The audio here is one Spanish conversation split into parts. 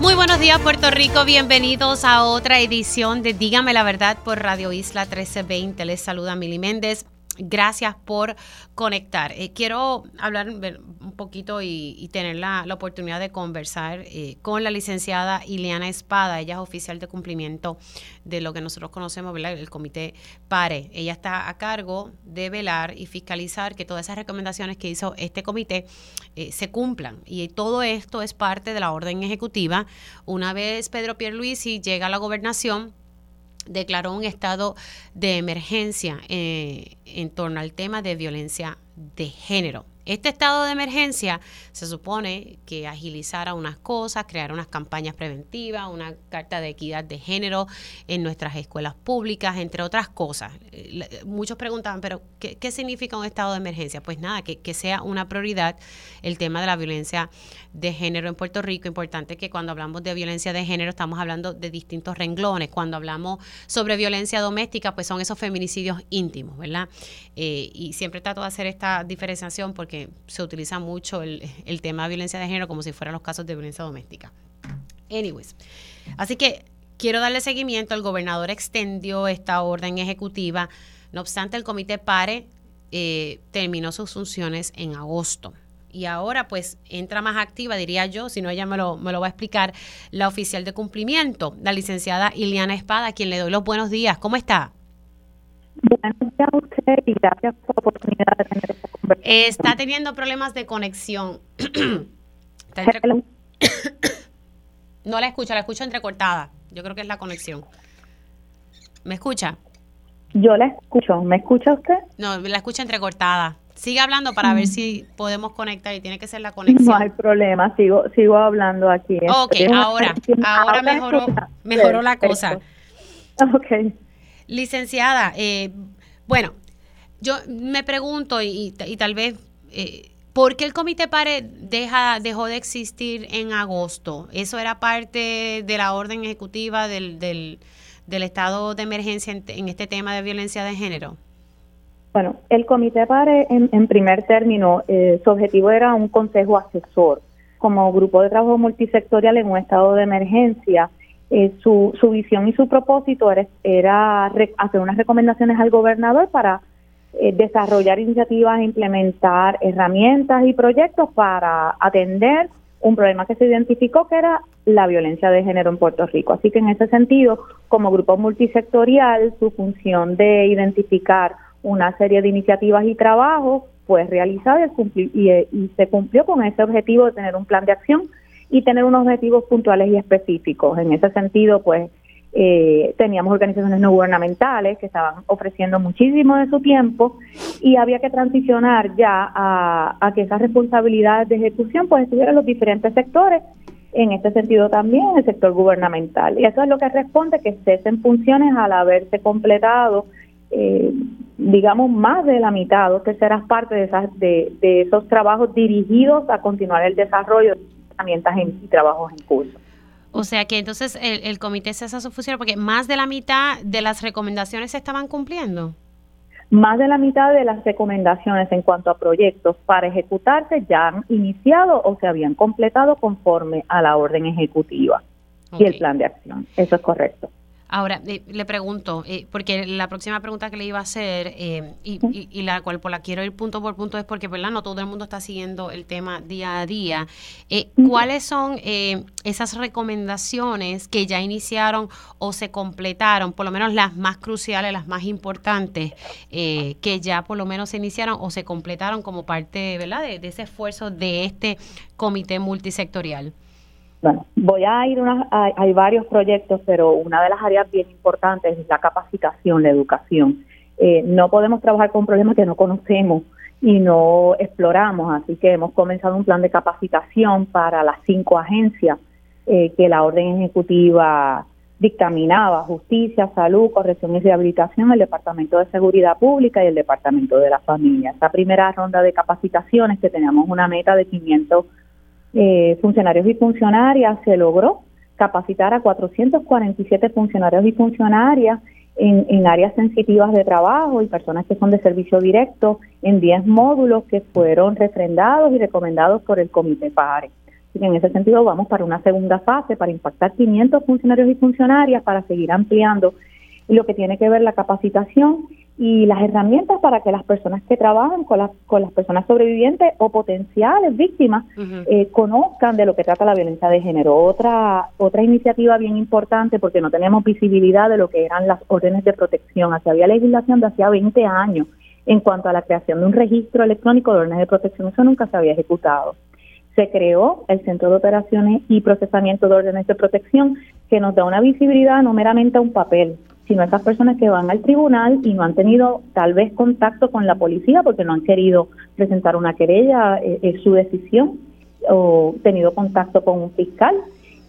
Muy buenos días Puerto Rico, bienvenidos a otra edición de Dígame la verdad por Radio Isla 1320. Les saluda Mili Méndez gracias por conectar. Eh, quiero hablar un poquito y, tener la, oportunidad de conversar eh, con la licenciada Ileana Espada. Ella es oficial de cumplimiento de lo que nosotros conocemos, ¿verdad? el comité PARE. Ella está a cargo de velar y fiscalizar que todas esas recomendaciones que hizo este comité eh, se cumplan. Y todo esto es parte de la orden ejecutiva. Una vez Pedro Pierluisi llega a la gobernación, declaró un estado de emergencia eh, en torno al tema de violencia de género. Este estado de emergencia se supone que agilizara unas cosas, crear unas campañas preventivas, una carta de equidad de género en nuestras escuelas públicas, entre otras cosas. Eh, muchos preguntaban, pero ¿qué, significa un estado de emergencia? Pues nada, que, que, sea una prioridad el tema de la violencia de género en Puerto Rico. Importante que cuando hablamos de violencia de género estamos hablando de distintos renglones. Cuando hablamos sobre violencia doméstica, pues son esos feminicidios íntimos, ¿verdad? Eh, y siempre trato de hacer esta diferenciación porque se utiliza mucho el, tema de violencia de género como si fueran los casos de violencia doméstica. Anyways, así que quiero darle seguimiento. El gobernador extendió esta orden ejecutiva. No obstante, el comité PARE eh, terminó sus funciones en agosto. Y ahora pues entra más activa, diría yo, si no ella me lo, me lo va a explicar, la oficial de cumplimiento, la licenciada Iliana Espada, a quien le doy los buenos días. ¿Cómo está? Buenos días a usted y gracias por la oportunidad de tener esta conversación. Está teniendo problemas de conexión. no la escucho, la escucho entrecortada. Yo creo que es la conexión. ¿Me escucha? Yo la escucho. ¿Me escucha usted? No, la escucho entrecortada. Sigue hablando para ver si podemos conectar y tiene que ser la conexión. No hay problema, sigo sigo hablando aquí. Ok, ahora, ahora mejoró, mejoró la cosa. Ok. Licenciada, eh, bueno, yo me pregunto y, tal vez, eh, ¿por qué el Comité PARE deja, dejó de existir en agosto? ¿Eso era parte de la orden ejecutiva del, del, estado de emergencia en, este tema de violencia de género? Bueno, el Comité PARE, en, primer término, eh, su objetivo era un consejo asesor como grupo de trabajo multisectorial en un estado de emergencia eh, su, su visión y su propósito era, hacer unas recomendaciones al gobernador para eh, desarrollar iniciativas, implementar herramientas y proyectos para atender un problema que se identificó que era la violencia de género en Puerto Rico. Así que en ese sentido, como grupo multisectorial, su función de identificar una serie de iniciativas y trabajos fue realizada y, y se cumplió con ese objetivo de tener un plan de acción y tener unos objetivos puntuales y específicos. En ese sentido, pues eh, teníamos organizaciones no gubernamentales que estaban ofreciendo muchísimo de su tiempo y había que transicionar ya a, que esas responsabilidades de ejecución pues estuvieran los diferentes sectores, en este sentido también el sector gubernamental. Y eso es lo que responde que cesen funciones al haberse completado, eh, digamos, más de la mitad, dos terceras partes de, esas, de, de esos trabajos dirigidos a continuar el desarrollo herramientas y trabajos en curso. O sea que entonces el, el comité cesa su función porque más de la mitad de las recomendaciones se estaban cumpliendo. Más de la mitad de las recomendaciones en cuanto a proyectos para ejecutarse ya han iniciado o se habían completado conforme a la orden ejecutiva y el plan de acción. Eso es correcto. Ahora, eh, le pregunto, eh, porque la próxima pregunta que le iba a hacer, eh, y, la cual por la quiero ir punto por punto, es porque, ¿verdad? No todo el mundo está siguiendo el tema día a día. ¿Cuáles son esas recomendaciones que ya iniciaron o se completaron, por lo menos las más cruciales, las más importantes, que ya por lo menos se iniciaron o se completaron como parte, ¿verdad?, de ese esfuerzo de este comité multisectorial. Bueno, voy a ir, una, hay varios proyectos, pero una de las áreas bien importantes es la capacitación, la educación. Eh, no podemos trabajar con problemas que no conocemos y no exploramos, así que hemos comenzado un plan de capacitación para las cinco agencias eh, que la orden ejecutiva dictaminaba justicia, salud, corrección y rehabilitación, el Departamento de Seguridad Pública y el Departamento de la Familia. Esta primera ronda de capacitaciones, que teníamos una meta de 500 eh, funcionarios y funcionarias, se logró capacitar a 447 funcionarios y funcionarias en, en, áreas sensitivas de trabajo y personas que son de servicio directo en 10 módulos que fueron refrendados y recomendados por el Comité PARE. En ese sentido vamos para una segunda fase para impactar 500 funcionarios y funcionarias para seguir ampliando lo que tiene que ver la capacitación y las herramientas para que las personas que trabajan con las, con las personas sobrevivientes o potenciales víctimas eh, conozcan de lo que trata la violencia de género. Otra, otra iniciativa bien importante porque no tenemos visibilidad de lo que eran las órdenes de protección. Hacia había legislación de hacía 20 años en cuanto a la creación de un registro electrónico de órdenes de protección. Eso nunca se había ejecutado. Se creó el Centro de Operaciones y Procesamiento de Órdenes de Protección que nos da una visibilidad no meramente a un papel, sino esas personas que van al tribunal y no han tenido tal vez contacto con la policía porque no han querido presentar una querella, eh, es su decisión, o tenido contacto con un fiscal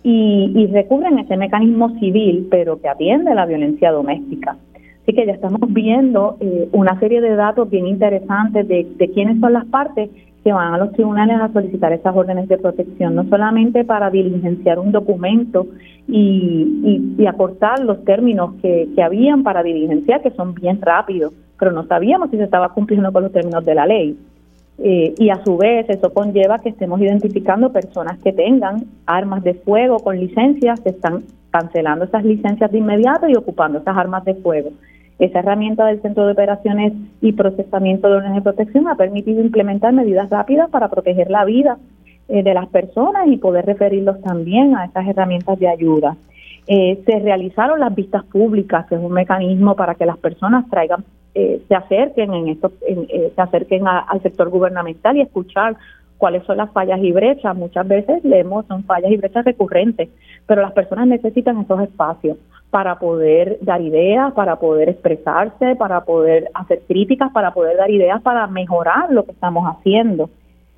y, y recurren a ese mecanismo civil, pero que atiende la violencia doméstica. Así que ya estamos viendo eh, una serie de datos bien interesantes de, de quiénes son las partes que van a los tribunales a solicitar esas órdenes de protección, no solamente para diligenciar un documento y, y, acortar los términos que, que habían para diligenciar, que son bien rápidos, pero no sabíamos si se estaba cumpliendo con los términos de la ley. Eh, y a su vez eso conlleva que estemos identificando personas que tengan armas de fuego con licencias, que están cancelando esas licencias de inmediato y ocupando esas armas de fuego. Esa herramienta del Centro de Operaciones y Procesamiento de Órdenes de Protección ha permitido implementar medidas rápidas para proteger la vida eh, de las personas y poder referirlos también a estas herramientas de ayuda. Eh, se realizaron las vistas públicas, que es un mecanismo para que las personas traigan, eh, se acerquen en esto, se acerquen al sector gubernamental y escuchar cuáles son las fallas y brechas. Muchas veces leemos son fallas y brechas recurrentes, pero las personas necesitan esos espacios para poder dar ideas, para poder expresarse, para poder hacer críticas, para poder dar ideas para mejorar lo que estamos haciendo.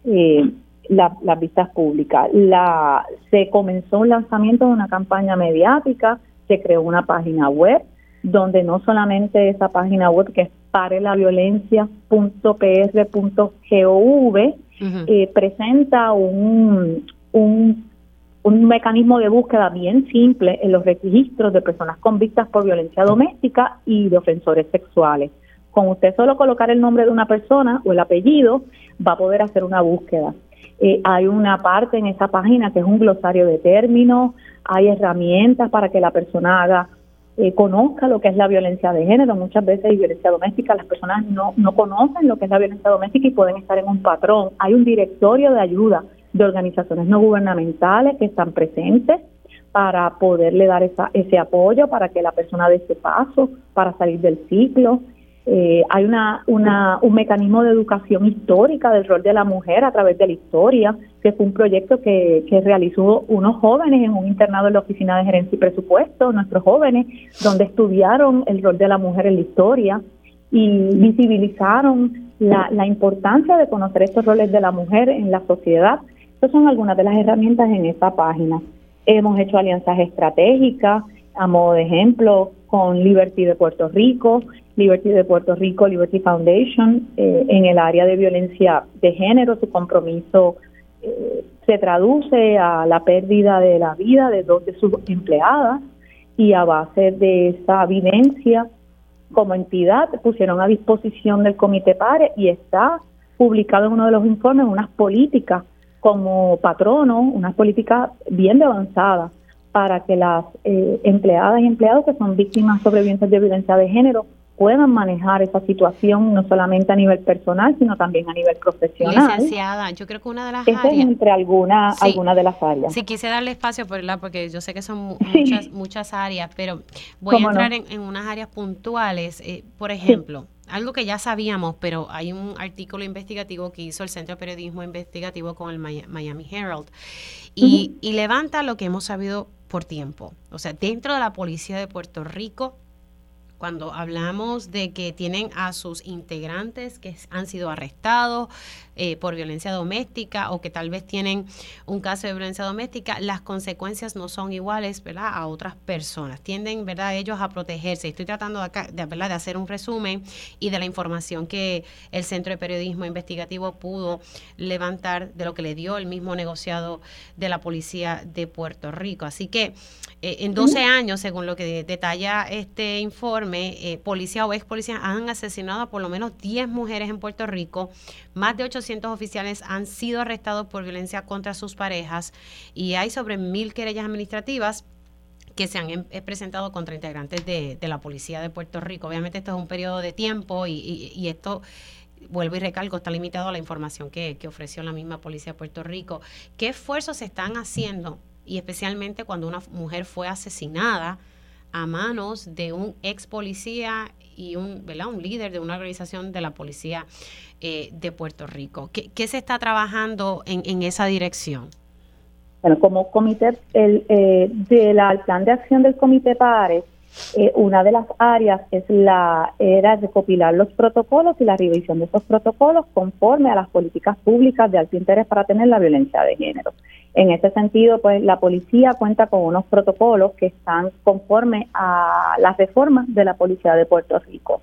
Eh, las vistas públicas. La, se comenzó un lanzamiento de una campaña mediática, se creó una página web, donde no solamente esa página web que es parelaviolencia.pr.gov eh, presenta un, un, un mecanismo de búsqueda bien simple en los registros de personas convictas por violencia doméstica y de ofensores sexuales. Con usted solo colocar el nombre de una persona o el apellido, va a poder hacer una búsqueda. Eh, hay una parte en esa página que es un glosario de términos, hay herramientas para que la persona haga, eh, conozca lo que es la violencia de género. Muchas veces hay violencia doméstica, las personas no, no conocen lo que es la violencia doméstica y pueden estar en un patrón. Hay un directorio de ayuda de organizaciones no gubernamentales que están presentes para poderle dar esa, ese apoyo, para que la persona dé ese paso, para salir del ciclo. Eh, hay una, una, un mecanismo de educación histórica del rol de la mujer a través de la historia, que fue un proyecto que, que realizó unos jóvenes en un internado en la Oficina de Gerencia y Presupuesto, nuestros jóvenes, donde estudiaron el rol de la mujer en la historia y visibilizaron la, la importancia de conocer estos roles de la mujer en la sociedad. Estas son algunas de las herramientas en esta página. Hemos hecho alianzas estratégicas, a modo de ejemplo, con Liberty de Puerto Rico, Liberty de Puerto Rico, Liberty Foundation, eh, en el área de violencia de género. Su compromiso eh, se traduce a la pérdida de la vida de dos de sus empleadas y a base de esa evidencia como entidad pusieron a disposición del Comité PARE y está publicado en uno de los informes unas políticas como patrono, unas políticas bien avanzadas para que las eh, empleadas y empleados que son víctimas sobrevivientes de violencia de género puedan manejar esa situación no solamente a nivel personal, sino también a nivel profesional. Licenciada, yo creo que una de las áreas... Es entre algunas alguna de las áreas. Sí, quise darle espacio, porque yo sé que son muchas, muchas áreas, pero voy a entrar en, unas áreas puntuales. Eh, por ejemplo, algo que ya sabíamos, pero hay un artículo investigativo que hizo el Centro de Periodismo Investigativo con el Miami Herald y, y levanta lo que hemos sabido por tiempo. O sea, dentro de la policía de Puerto Rico cuando hablamos de que tienen a sus integrantes que han sido arrestados eh, por violencia doméstica o que tal vez tienen un caso de violencia doméstica, las consecuencias no son iguales ¿verdad? a otras personas. Tienden ¿verdad? ellos a protegerse. Estoy tratando de, de, ¿verdad? de hacer un resumen y de la información que el Centro de Periodismo Investigativo pudo levantar de lo que le dio el mismo negociado de la Policía de Puerto Rico. Así que eh, en 12 años, según lo que detalla este informe, eh, policía o ex policía han asesinado a por lo menos 10 mujeres en Puerto Rico. Más de 800 oficiales han sido arrestados por violencia contra sus parejas y hay sobre mil querellas administrativas que se han em, eh, presentado contra integrantes de, la Policía de Puerto Rico. Obviamente esto es un periodo de tiempo y, esto vuelvo y recalco, está limitado a la información que, que, ofreció la misma Policía de Puerto Rico. ¿Qué esfuerzos se están haciendo y especialmente cuando una mujer fue asesinada a manos de un ex policía y un, ¿verdad? un líder de una organización de la policía eh, de Puerto Rico. ¿Qué, se está trabajando en, en esa dirección? Bueno, como comité el, eh, del plan de acción del Comité PARES, eh, una de las áreas es la era recopilar los protocolos y la revisión de esos protocolos conforme a las políticas públicas de alto interés para tener la violencia de género. En ese sentido, pues la policía cuenta con unos protocolos que están conforme a las reformas de la policía de Puerto Rico.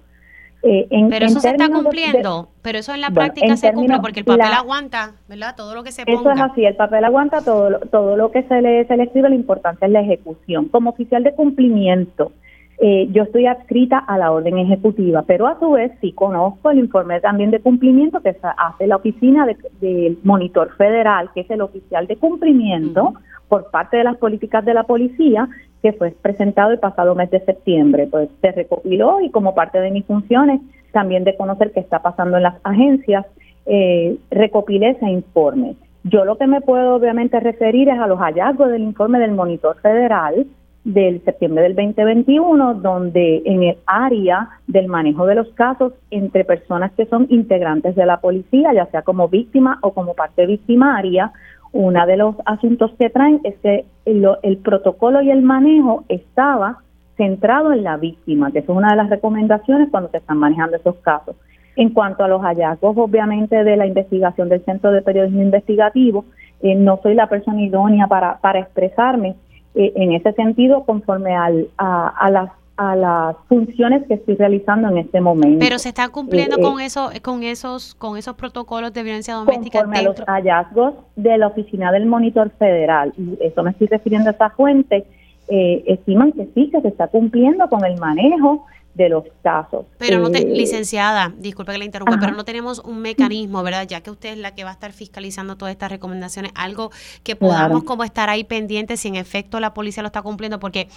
Eh, pero eso se está cumpliendo, pero eso en la práctica se cumple porque el papel aguanta, ¿verdad? Todo lo que se ponga. Eso es así, el papel aguanta todo, todo lo que se le, se le escribe, lo importante es la ejecución. Como oficial de cumplimiento, eh, yo estoy adscrita a la orden ejecutiva, pero a su vez sí conozco el informe también de cumplimiento que hace la oficina del monitor federal, que es el oficial de cumplimiento por parte de las políticas de la policía, que fue presentado el pasado mes de septiembre. Pues se recopiló y como parte de mis funciones también de conocer qué está pasando en las agencias, eh, recopilé ese informe. Yo lo que me puedo obviamente referir es a los hallazgos del informe del monitor federal, del septiembre del 2021, donde en el área del manejo de los casos entre personas que son integrantes de la policía, ya sea como víctima o como parte victimaria, uno de los asuntos que traen es que el, protocolo y el manejo estaba centrado en la víctima, que es una de las recomendaciones cuando se están manejando esos casos. En cuanto a los hallazgos, obviamente, de la investigación del Centro de Periodismo Investigativo, eh, no soy la persona idónea para, para expresarme, eh, en ese sentido conforme al, a, las a las funciones que estoy realizando en este momento. Pero se está cumpliendo eh, con eh, eso, con esos, con esos protocolos de violencia doméstica. Conforme a los hallazgos de la oficina del monitor federal, y eso me estoy refiriendo a esa fuente, estiman que sí, que se está cumpliendo con el manejo de los casos. Pero no, te, eh, licenciada, disculpe que la interrumpa, pero no tenemos un mecanismo, ¿verdad? Ya que usted es la que va a estar fiscalizando todas estas recomendaciones, algo que podamos como estar ahí pendientes si en efecto la policía lo está cumpliendo, porque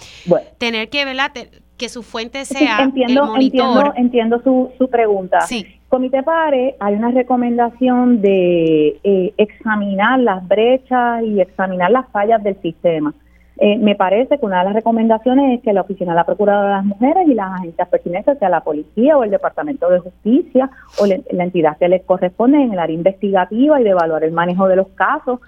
tener que, ¿verdad? que su fuente sea entiendo, el monitor. Entiendo, su, su pregunta. Sí. Comité PARE, hay una recomendación de eh, examinar las brechas y examinar las fallas del sistema. Eh, me parece que una de las recomendaciones es que la Oficina de la Procuradora de las Mujeres y las agencias pertinentes, sea la policía o el Departamento de Justicia o la entidad que les corresponde en el área investigativa y de evaluar el manejo de los casos,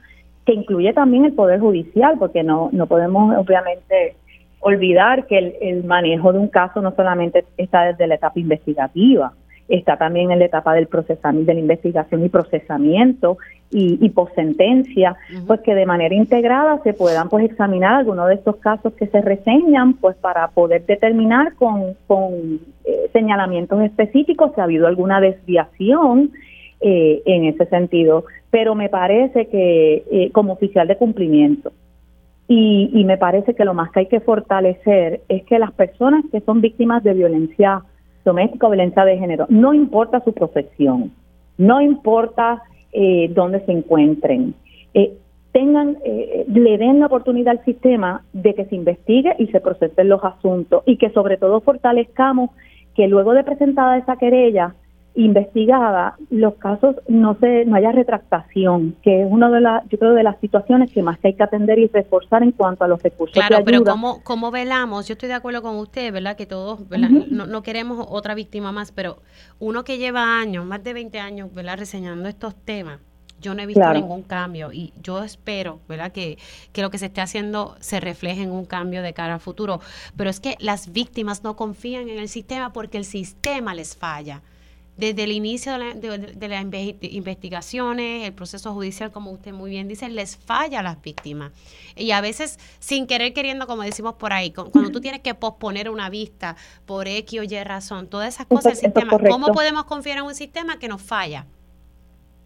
que incluye también el Poder Judicial, porque no, no podemos obviamente olvidar que el, el manejo de un caso no solamente está desde la etapa investigativa, está también en la etapa del procesamiento, de la investigación y procesamiento y, y possentencia, pues que de manera integrada se puedan pues examinar algunos de estos casos que se reseñan, pues para poder determinar con, con eh, señalamientos específicos si ha habido alguna desviación eh, en ese sentido. Pero me parece que eh, como oficial de cumplimiento, y, y me parece que lo más que hay que fortalecer es que las personas que son víctimas de violencia doméstica o violencia de género, no importa su profesión, no importa eh, dónde se encuentren, eh, tengan, eh, le den la oportunidad al sistema de que se investigue y se procesen los asuntos y que sobre todo fortalezcamos que luego de presentada esa querella investigada, los casos no se no haya retractación, que es una de las yo creo de las situaciones que más hay que atender y reforzar en cuanto a los recursos claro, pero cómo cómo velamos, yo estoy de acuerdo con usted, ¿verdad? Que todos, no, no, queremos otra víctima más, pero uno que lleva años, más de 20 años, ¿verdad? reseñando estos temas Yo no he visto ningún cambio y yo espero, ¿verdad? Que, que lo que se esté haciendo se refleje en un cambio de cara al futuro. Pero es que las víctimas no confían en el sistema porque el sistema les falla desde el inicio de, las investigaciones, el proceso judicial, como usted muy bien dice, les falla a las víctimas. Y a veces, sin querer queriendo, como decimos por ahí, cuando tú tienes que posponer una vista por X o Y razón, todas esas cosas, el sistema, ¿cómo podemos confiar en un sistema que nos falla?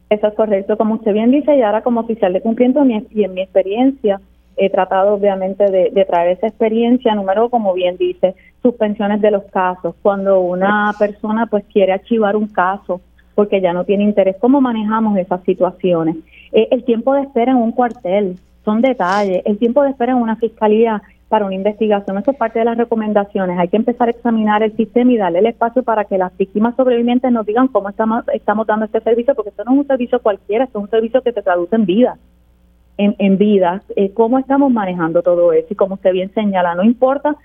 Eso es correcto, como usted bien dice, y ahora como oficial de cumplimiento y en mi experiencia, he tratado obviamente de, traer esa experiencia, número como bien dice, suspensiones de los casos, cuando una persona pues quiere archivar un caso porque ya no tiene interés, ¿cómo manejamos esas situaciones? Eh, el tiempo de espera en un cuartel, son detalles, el tiempo de espera en una fiscalía para una investigación, eso es parte de las recomendaciones, hay que empezar a examinar el sistema y darle el espacio para que las víctimas sobrevivientes nos digan cómo estamos, estamos dando este servicio, porque esto no es un servicio cualquiera, esto es un servicio que se traduce en vida en, en vidas, eh, cómo estamos manejando todo eso. Y como usted bien señala, no importa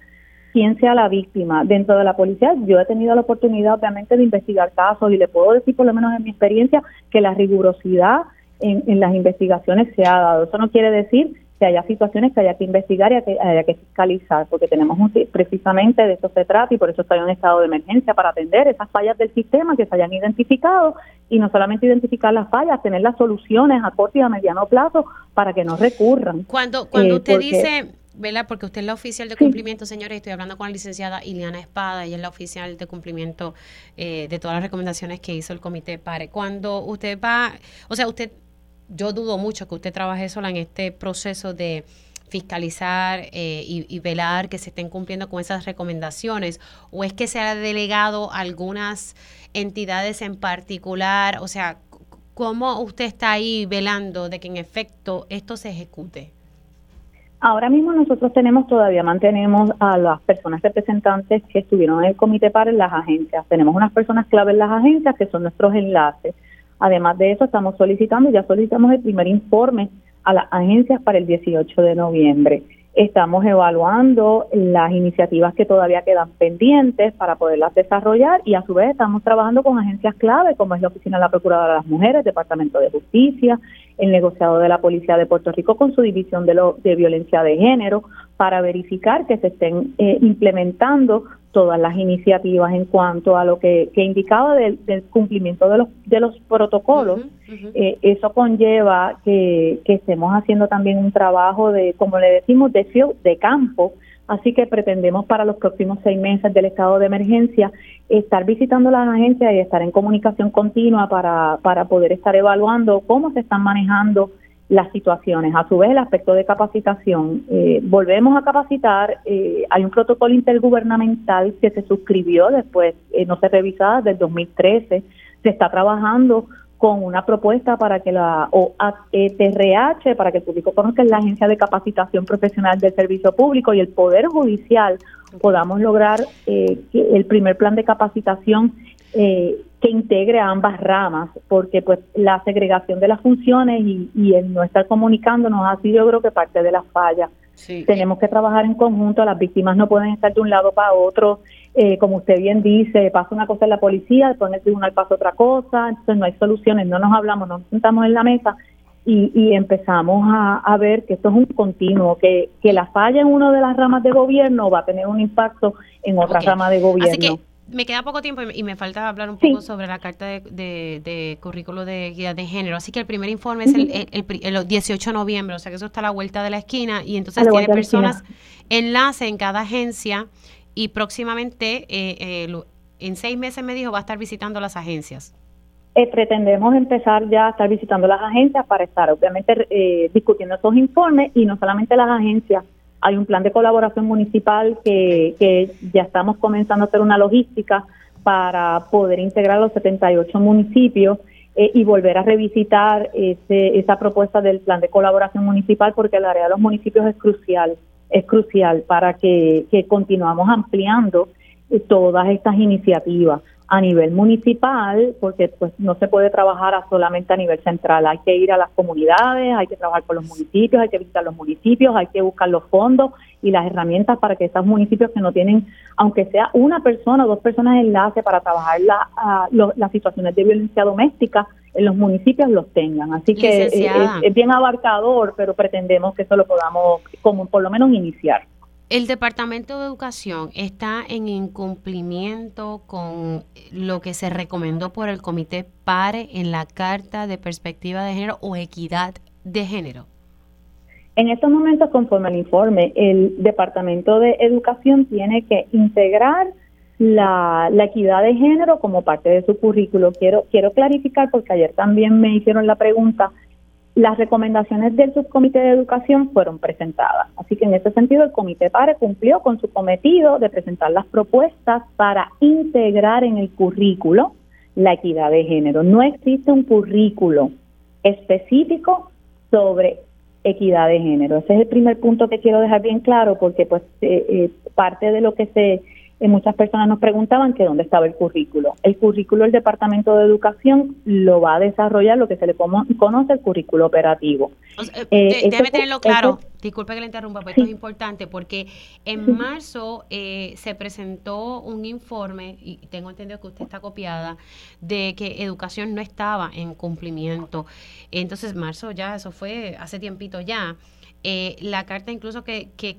quién sea la víctima. Dentro de la policía, yo he tenido la oportunidad, obviamente, de investigar casos y le puedo decir, por lo menos en mi experiencia, que la rigurosidad en, en las investigaciones se ha dado. Eso no quiere decir que haya situaciones que haya que investigar y que haya que fiscalizar, porque tenemos precisamente de eso se trata y por eso está en un estado de emergencia para atender esas fallas del sistema que se hayan identificado y no solamente identificar las fallas, tener las soluciones a corto y a mediano plazo para que no recurran. Cuando, cuando eh, usted dice ¿verdad? Porque usted es la oficial de cumplimiento, señores. Estoy hablando con la licenciada Iliana Espada, ella es la oficial de cumplimiento eh, de todas las recomendaciones que hizo el comité PARE. Cuando usted va, o sea, usted yo dudo mucho que usted trabaje sola en este proceso de fiscalizar eh, y, velar que se estén cumpliendo con esas recomendaciones o es que se ha delegado algunas entidades en particular, o sea, ¿cómo usted está ahí velando de que en efecto esto se ejecute? Ahora mismo nosotros tenemos todavía, mantenemos a las personas representantes que estuvieron en el comité para las agencias. Tenemos unas personas clave en las agencias que son nuestros enlaces. Además de eso, estamos solicitando, ya solicitamos el primer informe a las agencias para el 18 de noviembre. Estamos evaluando las iniciativas que todavía quedan pendientes para poderlas desarrollar y a su vez estamos trabajando con agencias clave como es la Oficina de la Procuradora de las Mujeres, Departamento de Justicia, el negociado de la Policía de Puerto Rico con su división de, lo, de violencia de género para verificar que se estén eh, implementando todas las iniciativas en cuanto a lo que, indicaba del, cumplimiento de los, de los protocolos. Eh, eso conlleva que, estemos haciendo también un trabajo de, como le decimos, de, de campo. Así que pretendemos para los próximos seis meses del estado de emergencia estar visitando las agencias y estar en comunicación continua para, para poder estar evaluando cómo se están manejando las situaciones. A su vez, el aspecto de capacitación. Eh, volvemos a capacitar. Eh, hay un protocolo intergubernamental que se suscribió después, eh, no se revisaba desde el 2013. Se está trabajando con una propuesta para que la OATRH, para que el público conozca, la Agencia de Capacitación Profesional del Servicio Público y el Poder Judicial podamos lograr que el primer plan de capacitación eh, que integre a ambas ramas, porque pues la segregación de las funciones y, y el no estar comunicándonos ha sido yo creo que parte de la falla. Tenemos que trabajar en conjunto, las víctimas no pueden estar de un lado para otro, eh, como usted bien dice, pasa una cosa en la policía, después en el tribunal pasa otra cosa, entonces no hay soluciones, no nos hablamos, no nos sentamos en la mesa y, y empezamos a, a, ver que esto es un continuo, que, que la falla en una de las ramas de gobierno va a tener un impacto en otra rama de gobierno. me queda poco tiempo y me falta hablar un poco sobre la carta de, currículo de guía de género. Así que el primer informe es el, el, 18 de noviembre, o sea que eso está a la vuelta de la esquina y entonces tiene personas enlace en cada agencia y próximamente, eh, eh, en seis meses me dijo, va a estar visitando las agencias. Eh, pretendemos empezar ya a estar visitando las agencias para estar obviamente discutiendo esos informes y no solamente las agencias, hay un plan de colaboración municipal que, que ya estamos comenzando a hacer una logística para poder integrar los 78 municipios eh, y volver a revisitar ese, esa propuesta del plan de colaboración municipal porque el área de los municipios es crucial, es crucial para que, que continuamos ampliando todas estas iniciativas. a nivel municipal, porque pues no se puede trabajar solamente a nivel central, hay que ir a las comunidades, hay que trabajar con los municipios, hay que visitar los municipios, hay que buscar los fondos y las herramientas para que esos municipios que no tienen, aunque sea una persona o dos personas de enlace para trabajar la, las situaciones de violencia doméstica, en los municipios los tengan. Así que es, es, bien abarcador, pero pretendemos que eso lo podamos, como por lo menos, iniciar. El Departamento de Educación está en incumplimiento con lo que se recomendó por el Comité PARE en la Carta de Perspectiva de Género o Equidad de Género. En estos momentos, conforme al informe, el Departamento de Educación tiene que integrar la, la, equidad de género como parte de su currículo. Quiero, quiero clarificar, porque ayer también me hicieron la pregunta, las recomendaciones del subcomité de educación fueron presentadas. Así que en ese sentido el comité PARE cumplió con su cometido de presentar las propuestas para integrar en el currículo la equidad de género. No existe un currículo específico sobre equidad de género. Ese es el primer punto que quiero dejar bien claro porque pues eh, eh, parte de lo que se muchas personas nos preguntaban que dónde estaba el currículo. El currículo del Departamento de Educación lo va a desarrollar lo que se le conoce el currículo operativo. Eh, eh, déjeme tenerlo claro, disculpe que le interrumpa, pero esto es importante porque en marzo eh, se presentó un informe, y tengo entendido que usted está copiada, de que educación no estaba en cumplimiento. Entonces, marzo ya, eso fue hace tiempito ya. la carta incluso que, que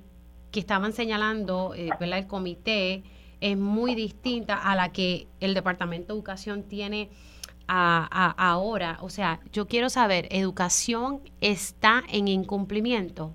que estaban señalando eh, el comité es muy distinta a la que el Departamento de Educación tiene ahora. O sea, yo quiero saber, ¿educación está en incumplimiento?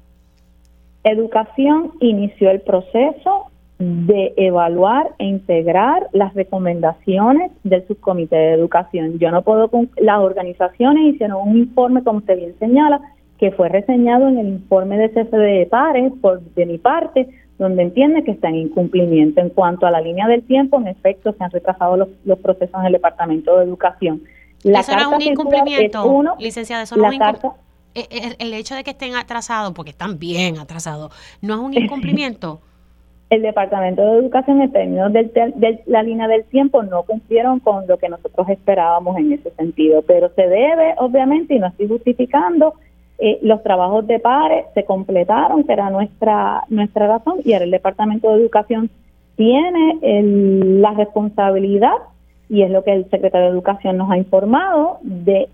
Educación inició el proceso de evaluar e integrar las recomendaciones del subcomité de educación. Yo no puedo, las organizaciones hicieron un informe, como usted bien señala, que fue reseñado en el informe de cese de pares por de mi parte, donde entiende que está en incumplimiento. En cuanto a la línea del tiempo, en efecto, se han retrasado los, los procesos en el Departamento de Educación. La ¿Eso no es un incumplimiento, licenciada? Eso no eh, eh, el, hecho de que estén atrasados, porque están bien atrasados, ¿no es un incumplimiento? el Departamento de Educación en términos de, de, la línea del tiempo no cumplieron con lo que nosotros esperábamos en ese sentido, pero se debe, obviamente, y no estoy justificando, eh, los trabajos de pares se completaron, que era nuestra, nuestra razón, y ahora el Departamento de Educación tiene la responsabilidad, y es lo que el secretario de Educación nos ha informado, de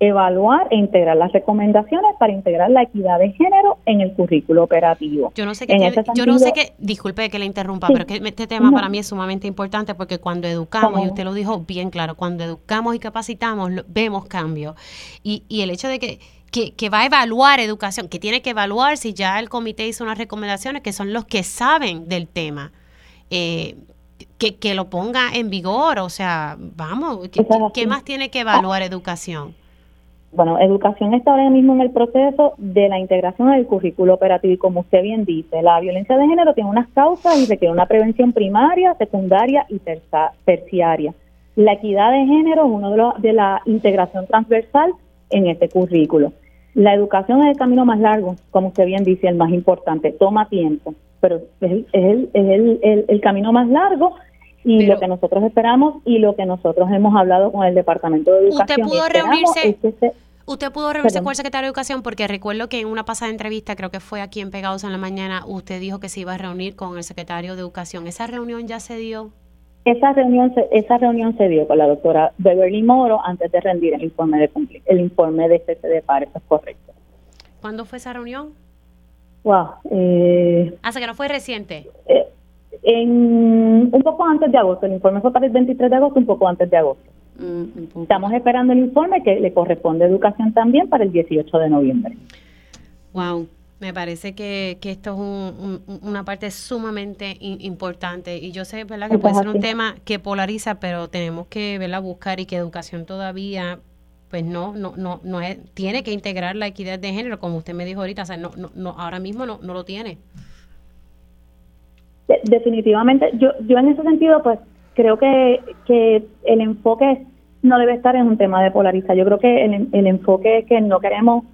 evaluar e integrar las recomendaciones para integrar la equidad de género en el currículo operativo. Yo no sé qué, yo no sé qué, disculpe que le interrumpa, pero que este tema para mí es sumamente importante porque cuando educamos, y usted lo dijo bien claro, cuando educamos y capacitamos, vemos cambios. Y, y el hecho de que que, va a evaluar educación, que tiene que evaluar si ya el comité hizo unas recomendaciones, que son los que saben del tema, eh, que, que, lo ponga en vigor, o sea, vamos, ¿qué, más tiene que evaluar educación? Bueno, educación está ahora mismo en el proceso de la integración del currículo operativo y como usted bien dice, la violencia de género tiene unas causas y requiere una prevención primaria, secundaria y terciaria. La equidad de género es uno de, los, de la integración transversal en este currículo. La educación es el camino más largo, como usted bien dice, el más importante, toma tiempo, pero es, el, es el, camino más largo y lo que nosotros esperamos y lo que nosotros hemos hablado con el Departamento de Educación. Usted pudo reunirse. Usted pudo reunirse con el secretario de Educación porque recuerdo que en una pasada entrevista, creo que fue aquí en Pegados en la Mañana, usted dijo que se iba a reunir con el secretario de Educación. ¿Esa reunión ya se dio? Esa reunión, se, esa reunión se dio con la doctora Beverly Moro antes de rendir el informe de el informe de cese de par, eso es correcto. ¿Cuándo fue esa reunión? Wow. Eh, ¿Hace que no fue reciente? Eh, en, un poco antes de agosto, el informe fue para el 23 de agosto, un poco antes de agosto. Mm, Estamos esperando el informe que le corresponde a educación también para el 18 de noviembre. Wow. Me parece que, que esto es una parte sumamente importante y yo sé, ¿verdad? Que puede ser un tema que polariza, pero tenemos que, ¿verdad? Buscar y que educación todavía pues no, no, no, no es, tiene que integrar la equidad de género, como usted me dijo ahorita, o sea, no, no, no ahora mismo no, no lo tiene. definitivamente, yo, yo en ese sentido, pues creo que, que el enfoque no debe estar en un tema de polarizar. Yo creo que el, el enfoque es que no queremos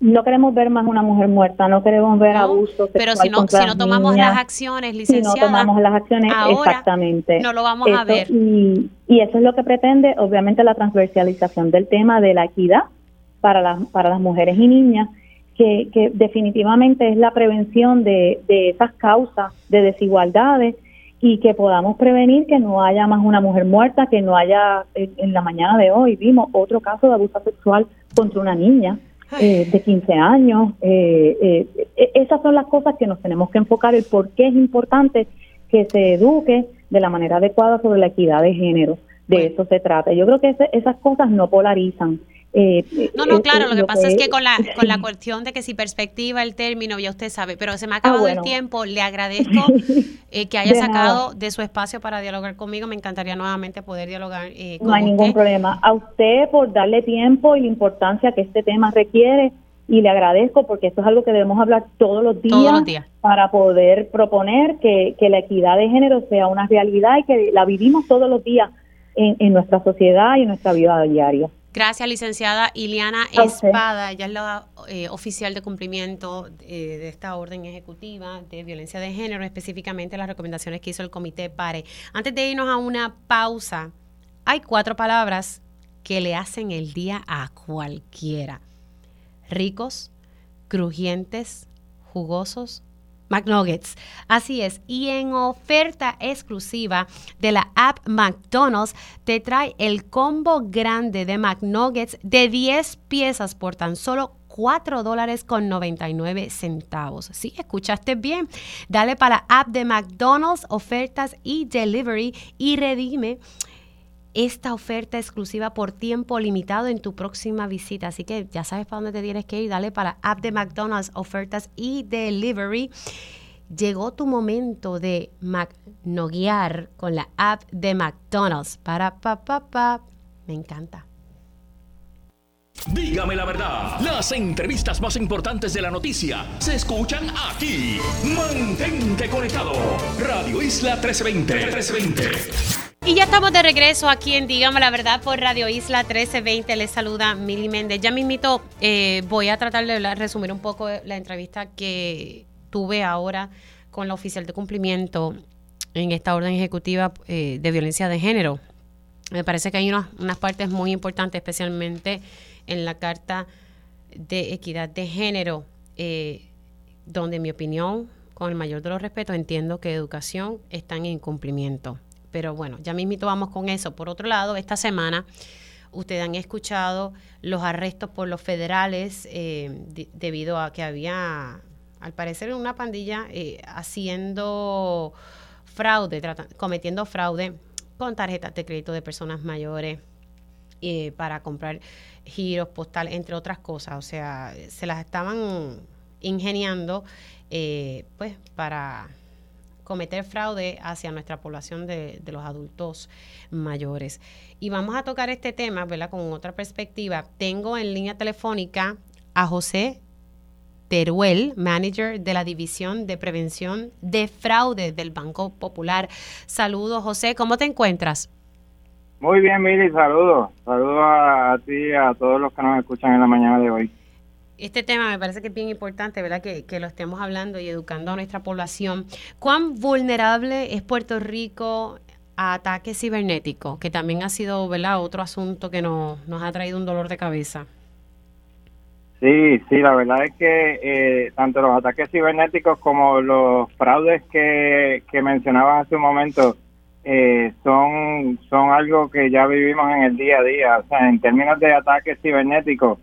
no queremos ver más una mujer muerta, no queremos ver abuso Pero si no, si no tomamos las acciones, licenciada, si no tomamos las acciones, exactamente. No lo vamos a ver. Y, y eso es lo que pretende, obviamente, la transversalización del tema de la equidad para las, para las mujeres y niñas, que, que definitivamente es la prevención de, de esas causas de desigualdades y que podamos prevenir que no haya más una mujer muerta, que no haya, en la mañana de hoy vimos otro caso de abuso sexual contra una niña eh, de 15 años. Eh, eh, e, esas son las cosas que nos tenemos que enfocar, el por qué es importante que se eduque de la manera adecuada sobre la equidad de género. De eso se trata. Yo creo que esas cosas no polarizan. Eh, no, no, claro, lo que pasa es que con la, con la cuestión de que si perspectiva el término, ya usted sabe, pero se me ha ah, acabado el tiempo, le agradezco eh, que haya sacado de su espacio para dialogar conmigo, me encantaría nuevamente poder dialogar eh, con No hay ningún problema. A usted por darle tiempo y la importancia que este tema requiere y le agradezco porque esto es algo que debemos hablar todos los días, para poder proponer que, que la equidad de género sea una realidad y que la vivimos todos los días en, en nuestra sociedad y en nuestra vida diaria. Gracias, licenciada Iliana Espada. Ella es la eh, oficial de cumplimiento eh, de esta orden ejecutiva de violencia de género, específicamente las recomendaciones que hizo el comité PARE. Antes de irnos a una pausa, hay cuatro palabras que le hacen el día a cualquiera. Ricos, crujientes, jugosos, McNuggets. Así es. Y en oferta exclusiva de la app McDonald's te trae el combo grande de McNuggets de 10 piezas por tan solo 4 dólares con 99 centavos. Sí, escuchaste bien. Dale para la app de McDonald's, ofertas y delivery y redime esta oferta exclusiva por tiempo limitado en tu próxima visita. Así que ya sabes para dónde te tienes que ir. Dale para app de McDonald's, ofertas y delivery. Llegó tu momento de magnoguear con la app de McDonald's. Para pa pa pa. Me encanta. Dígame la verdad, las entrevistas más importantes de la noticia se escuchan aquí. Mantente conectado. Radio Isla 1320. 1320. Y ya estamos de regreso aquí en Dígame la Verdad por Radio Isla 1320. Les saluda Mili Méndez. Ya mismito eh, voy a tratar de resumir un poco la entrevista que tuve ahora con la oficial de cumplimiento en esta orden ejecutiva eh, de violencia de género. Me parece que hay unas, partes muy importantes, especialmente en la Carta de Equidad de Género, eh, donde en mi opinión, con el mayor de los respetos, entiendo que educación está en incumplimiento. Pero bueno, ya mismito vamos con eso. Por otro lado, esta semana ustedes han escuchado los arrestos por los federales eh, debido a que había, al parecer, una pandilla eh, haciendo fraude, cometiendo fraude con tarjetas de crédito de personas mayores eh, para comprar giros postales, entre otras cosas. O sea, se las estaban ingeniando pues para cometer fraude hacia nuestra población de, los adultos mayores. Y vamos a tocar este tema, ¿verdad? Con otra perspectiva. Tengo en línea telefónica a José Teruel, manager de la División de Prevención de Fraude del Banco Popular. Saludos, José, ¿cómo te encuentras? Muy bien, Mili, saludos. Saludos a, a ti y a todos los que nos escuchan en la mañana de hoy este tema me parece que es bien importante, ¿verdad? Que, lo estemos hablando y educando a nuestra población. ¿Cuán vulnerable es Puerto Rico a ataques cibernéticos? Que también ha sido, ¿verdad? Otro asunto que nos, nos ha traído un dolor de cabeza. Sí, sí, la verdad es que eh, tanto los ataques cibernéticos como los fraudes que, que mencionabas hace un momento eh, son, son algo que ya vivimos en el día a día. O sea, en términos de ataques cibernéticos,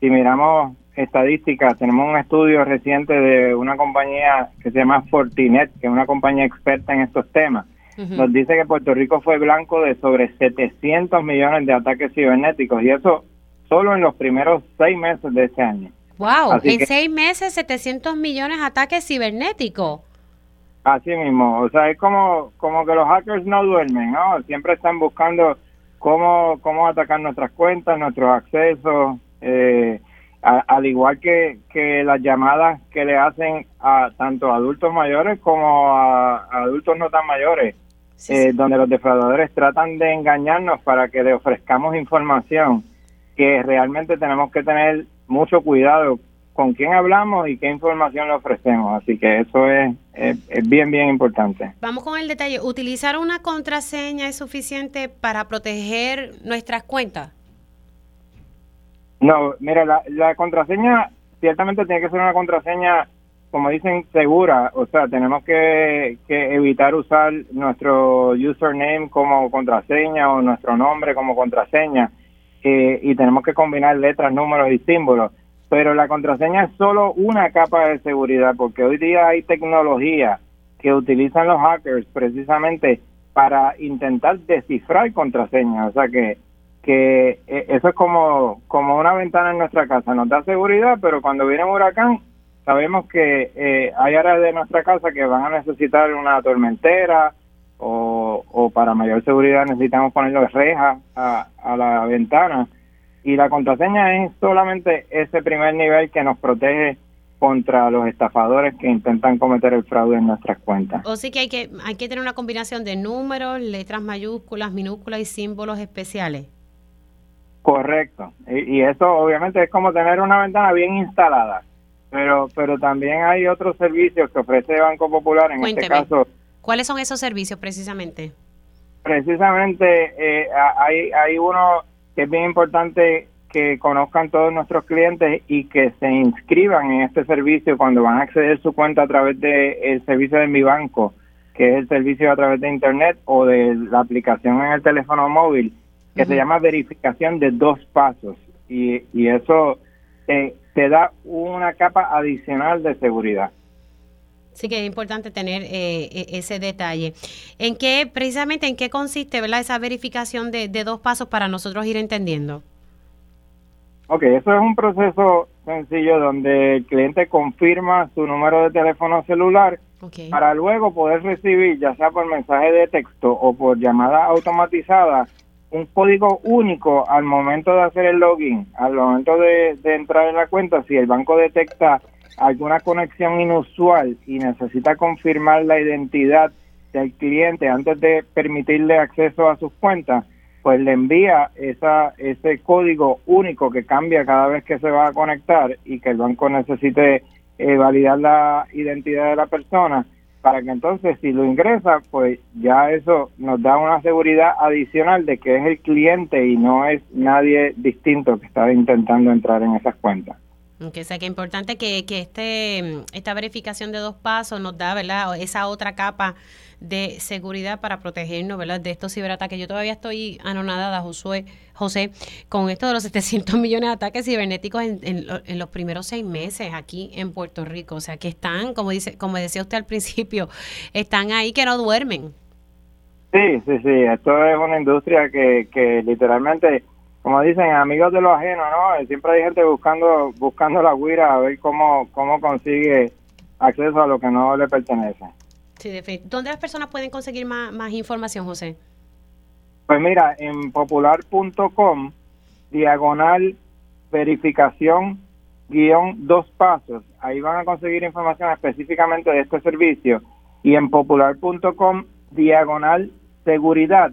si miramos estadísticas, tenemos un estudio reciente de una compañía que se llama Fortinet, que es una compañía experta en estos temas. Nos dice que Puerto Rico fue blanco de sobre 700 millones de ataques cibernéticos y eso solo en los primeros seis meses de este año. ¡Wow! en seis meses 700 millones de ataques cibernéticos. Así mismo, o sea, es como, como que los hackers no duermen, ¿no? Siempre están buscando cómo, cómo atacar nuestras cuentas, nuestros accesos. Eh, al igual que, que las llamadas que le hacen a tanto adultos mayores como a, adultos no tan mayores, eh, donde los defraudadores tratan de engañarnos para que le ofrezcamos información que realmente tenemos que tener mucho cuidado con quién hablamos y qué información le ofrecemos. Así que eso es, es, bien, bien importante. Vamos con el detalle. ¿Utilizar una contraseña es suficiente para proteger nuestras cuentas? No, mira, la, la contraseña ciertamente tiene que ser una contraseña, como dicen, segura. O sea, tenemos que, que evitar usar nuestro username como contraseña o nuestro nombre como contraseña. Eh, y tenemos que combinar letras, números y símbolos pero la contraseña es solo una capa de seguridad, porque hoy día hay tecnología que utilizan los hackers precisamente para intentar descifrar contraseñas. O sea que, que eh, eso es como, como una ventana en nuestra casa, nos da seguridad, pero cuando viene un huracán, sabemos que eh, hay áreas de nuestra casa que van a necesitar una tormentera o, o para mayor seguridad necesitamos ponerle rejas a, a la ventana y la contraseña es solamente ese primer nivel que nos protege contra los estafadores que intentan cometer el fraude en nuestras cuentas. O sí que hay que hay que tener una combinación de números, letras mayúsculas, minúsculas y símbolos especiales. Correcto. Y, eso obviamente es como tener una ventana bien instalada. Pero pero también hay otros servicios que ofrece Banco Popular en este caso. ¿Cuáles son esos servicios precisamente? Precisamente eh, hay hay uno que es bien importante que conozcan todos nuestros clientes y que se inscriban en este servicio cuando van a acceder su cuenta a través del servicio de mi banco, que es el servicio a través de internet o de la aplicación en el teléfono móvil, que se llama verificación de dos pasos. Y, y eso eh, te da una capa adicional de seguridad. Sí que es importante tener eh, e, ese detalle. ¿En qué, precisamente, en qué consiste ¿verdad? esa verificación de, dos pasos para nosotros ir entendiendo? Ok, eso es un proceso sencillo donde el cliente confirma su número de teléfono celular para luego poder recibir, ya sea por mensaje de texto o por llamada automatizada, un código único al momento de hacer el login, al momento de entrar en la cuenta, si el banco detecta alguna conexión inusual y necesita confirmar la identidad del cliente antes de permitirle acceso a sus cuentas, pues le envía esa, ese código único que cambia cada vez que se va a conectar y que el banco necesite eh, validar la identidad de la persona para que entonces si lo ingresa, pues ya eso nos da una seguridad adicional de que es el cliente y no es nadie distinto que está intentando entrar en esas cuentas. Que sea que importante que, que este, esta verificación de dos pasos nos da, ¿verdad? Esa otra capa de seguridad para protegernos, ¿verdad? De estos ciberataques. Yo todavía estoy anonadada, Josué, José, con esto de los 700 millones de ataques cibernéticos en, en, los primeros seis meses aquí en Puerto Rico. O sea, que están, como dice, como decía usted al principio, están ahí que no duermen. Sí, sí, sí. Esto es una industria que, que literalmente como dicen, amigos de lo ajeno, ¿no? Siempre hay gente buscando buscando la guira a ver cómo, cómo consigue acceso a lo que no le pertenece. Sí, ¿Dónde las personas pueden conseguir más, más información, José? Pues mira, en popular.com, diagonal verificación guion dos pasos. Ahí van a conseguir información específicamente de este servicio. Y en popular.com, diagonal seguridad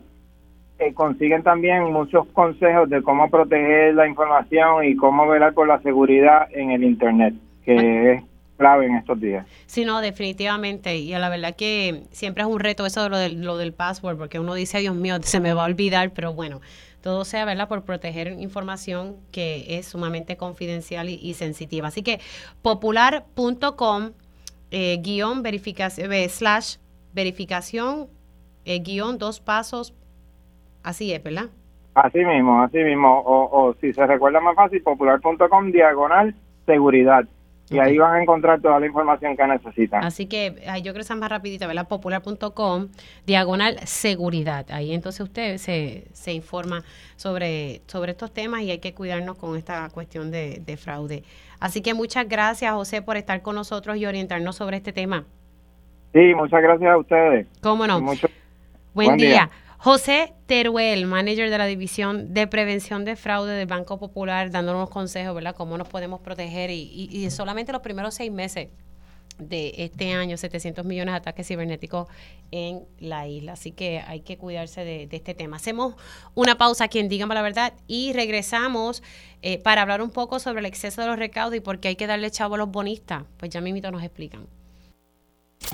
eh, consiguen también muchos consejos de cómo proteger la información y cómo velar por la seguridad en el Internet, que ah. es clave en estos días. Sí, no, definitivamente. Y la verdad que siempre es un reto eso de lo, del, lo del password, porque uno dice, Dios mío, se me va a olvidar, pero bueno, todo sea, ¿verdad?, por proteger información que es sumamente confidencial y, sensitiva. Así que popular.com eh, guion verificación, eh, slash verificación eh, guion dos pasos Así es, ¿verdad? Así mismo, así mismo. O, si se recuerda más fácil, popular.com diagonal seguridad. Y ahí van a encontrar toda la información que necesitan. Así que yo creo que es más rapidito, ¿verdad? Popular.com, diagonal seguridad. Ahí entonces usted se, se informa sobre, sobre estos temas y hay que cuidarnos con esta cuestión de, fraude. Así que muchas gracias, José, por estar con nosotros y orientarnos sobre este tema. Sí, muchas gracias a ustedes. ¿Cómo no? Buen, día. José Teruel, manager de la División de Prevención de Fraude del Banco Popular, dándonos consejos, ¿verdad? Cómo nos podemos proteger y, y, solamente los primeros seis meses de este año, 700 millones de ataques cibernéticos en la isla. Así que hay que cuidarse de, este tema. Hacemos una pausa aquí en la Verdad y regresamos eh, para hablar un poco sobre el exceso de los recaudos y por qué hay que darle chavo a los bonistas. Pues ya mismito nos explican.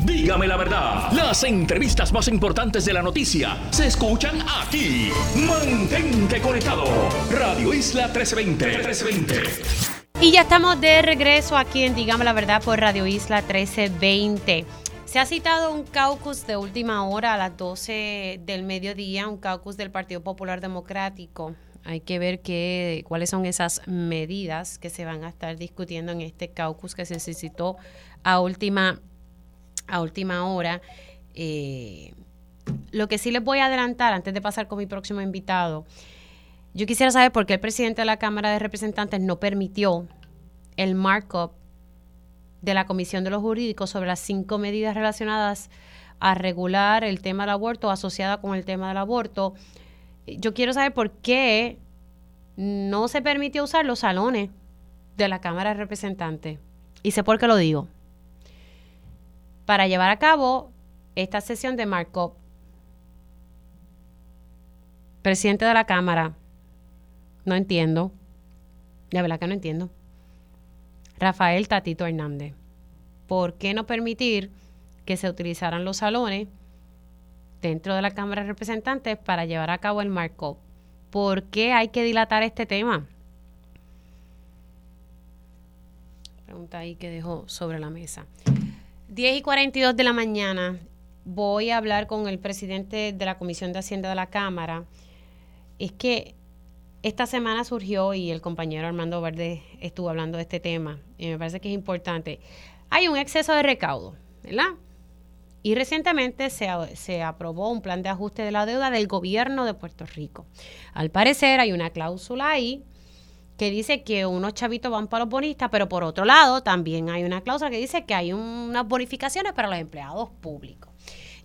Dígame la verdad, las entrevistas más importantes de la noticia se escuchan aquí. Mantente conectado. Radio Isla 1320. 1320. Y ya estamos de regreso aquí en Dígame la Verdad por Radio Isla 1320. Se ha citado un caucus de última hora a las 12 del mediodía, un caucus del Partido Popular Democrático. Hay que ver qué, cuáles son esas medidas que se van a estar discutiendo en este caucus que se citó a última, a última hora. Eh, lo que sí les voy a adelantar antes de pasar con mi próximo invitado yo quisiera saber por qué el presidente de la Cámara de Representantes no permitió el markup de la Comisión de los Jurídicos sobre las cinco medidas relacionadas a regular el tema del aborto asociada con el tema del aborto. Yo quiero saber por qué no se permitió usar los salones de la Cámara de Representantes. Y sé por qué lo digo. Para llevar a cabo esta sesión de markup. Presidente de la Cámara, no entiendo. La verdad que no entiendo. Rafael Tatito Hernández. ¿Por qué no permitir que se utilizaran los salones dentro de la Cámara de Representantes para llevar a cabo el marco? ¿Por qué hay que dilatar este tema? Pregunta ahí que dejo sobre la mesa. 10 y 42 de la mañana voy a hablar con el presidente de la Comisión de Hacienda de la Cámara. Es que esta semana surgió y el compañero Armando Verde estuvo hablando de este tema y me parece que es importante. Hay un exceso de recaudo, ¿verdad? Y recientemente se, se, aprobó un plan de ajuste de la deuda del gobierno de Puerto Rico. Al parecer hay una cláusula ahí que dice que unos chavitos van para los bonistas, pero por otro lado también hay una cláusula que dice que hay unas bonificaciones para los empleados públicos.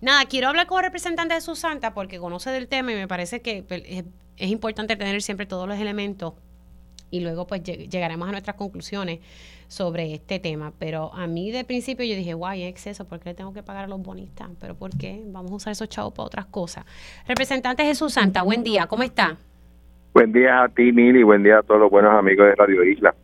Nada, quiero hablar con el representante de Susanta porque conoce del tema y me parece que es es importante tener siempre todos los elementos y luego pues llegaremos a nuestras conclusiones sobre este tema. Pero a mí de principio yo dije, guay, exceso, ¿por qué le tengo que pagar a los bonistas? ¿Pero por qué? Vamos a usar esos chavos para otras cosas. Representante Jesús Santa, buen día, ¿cómo está? Buen día a ti, Mili, buen día a todos los buenos amigos de Radio Isla.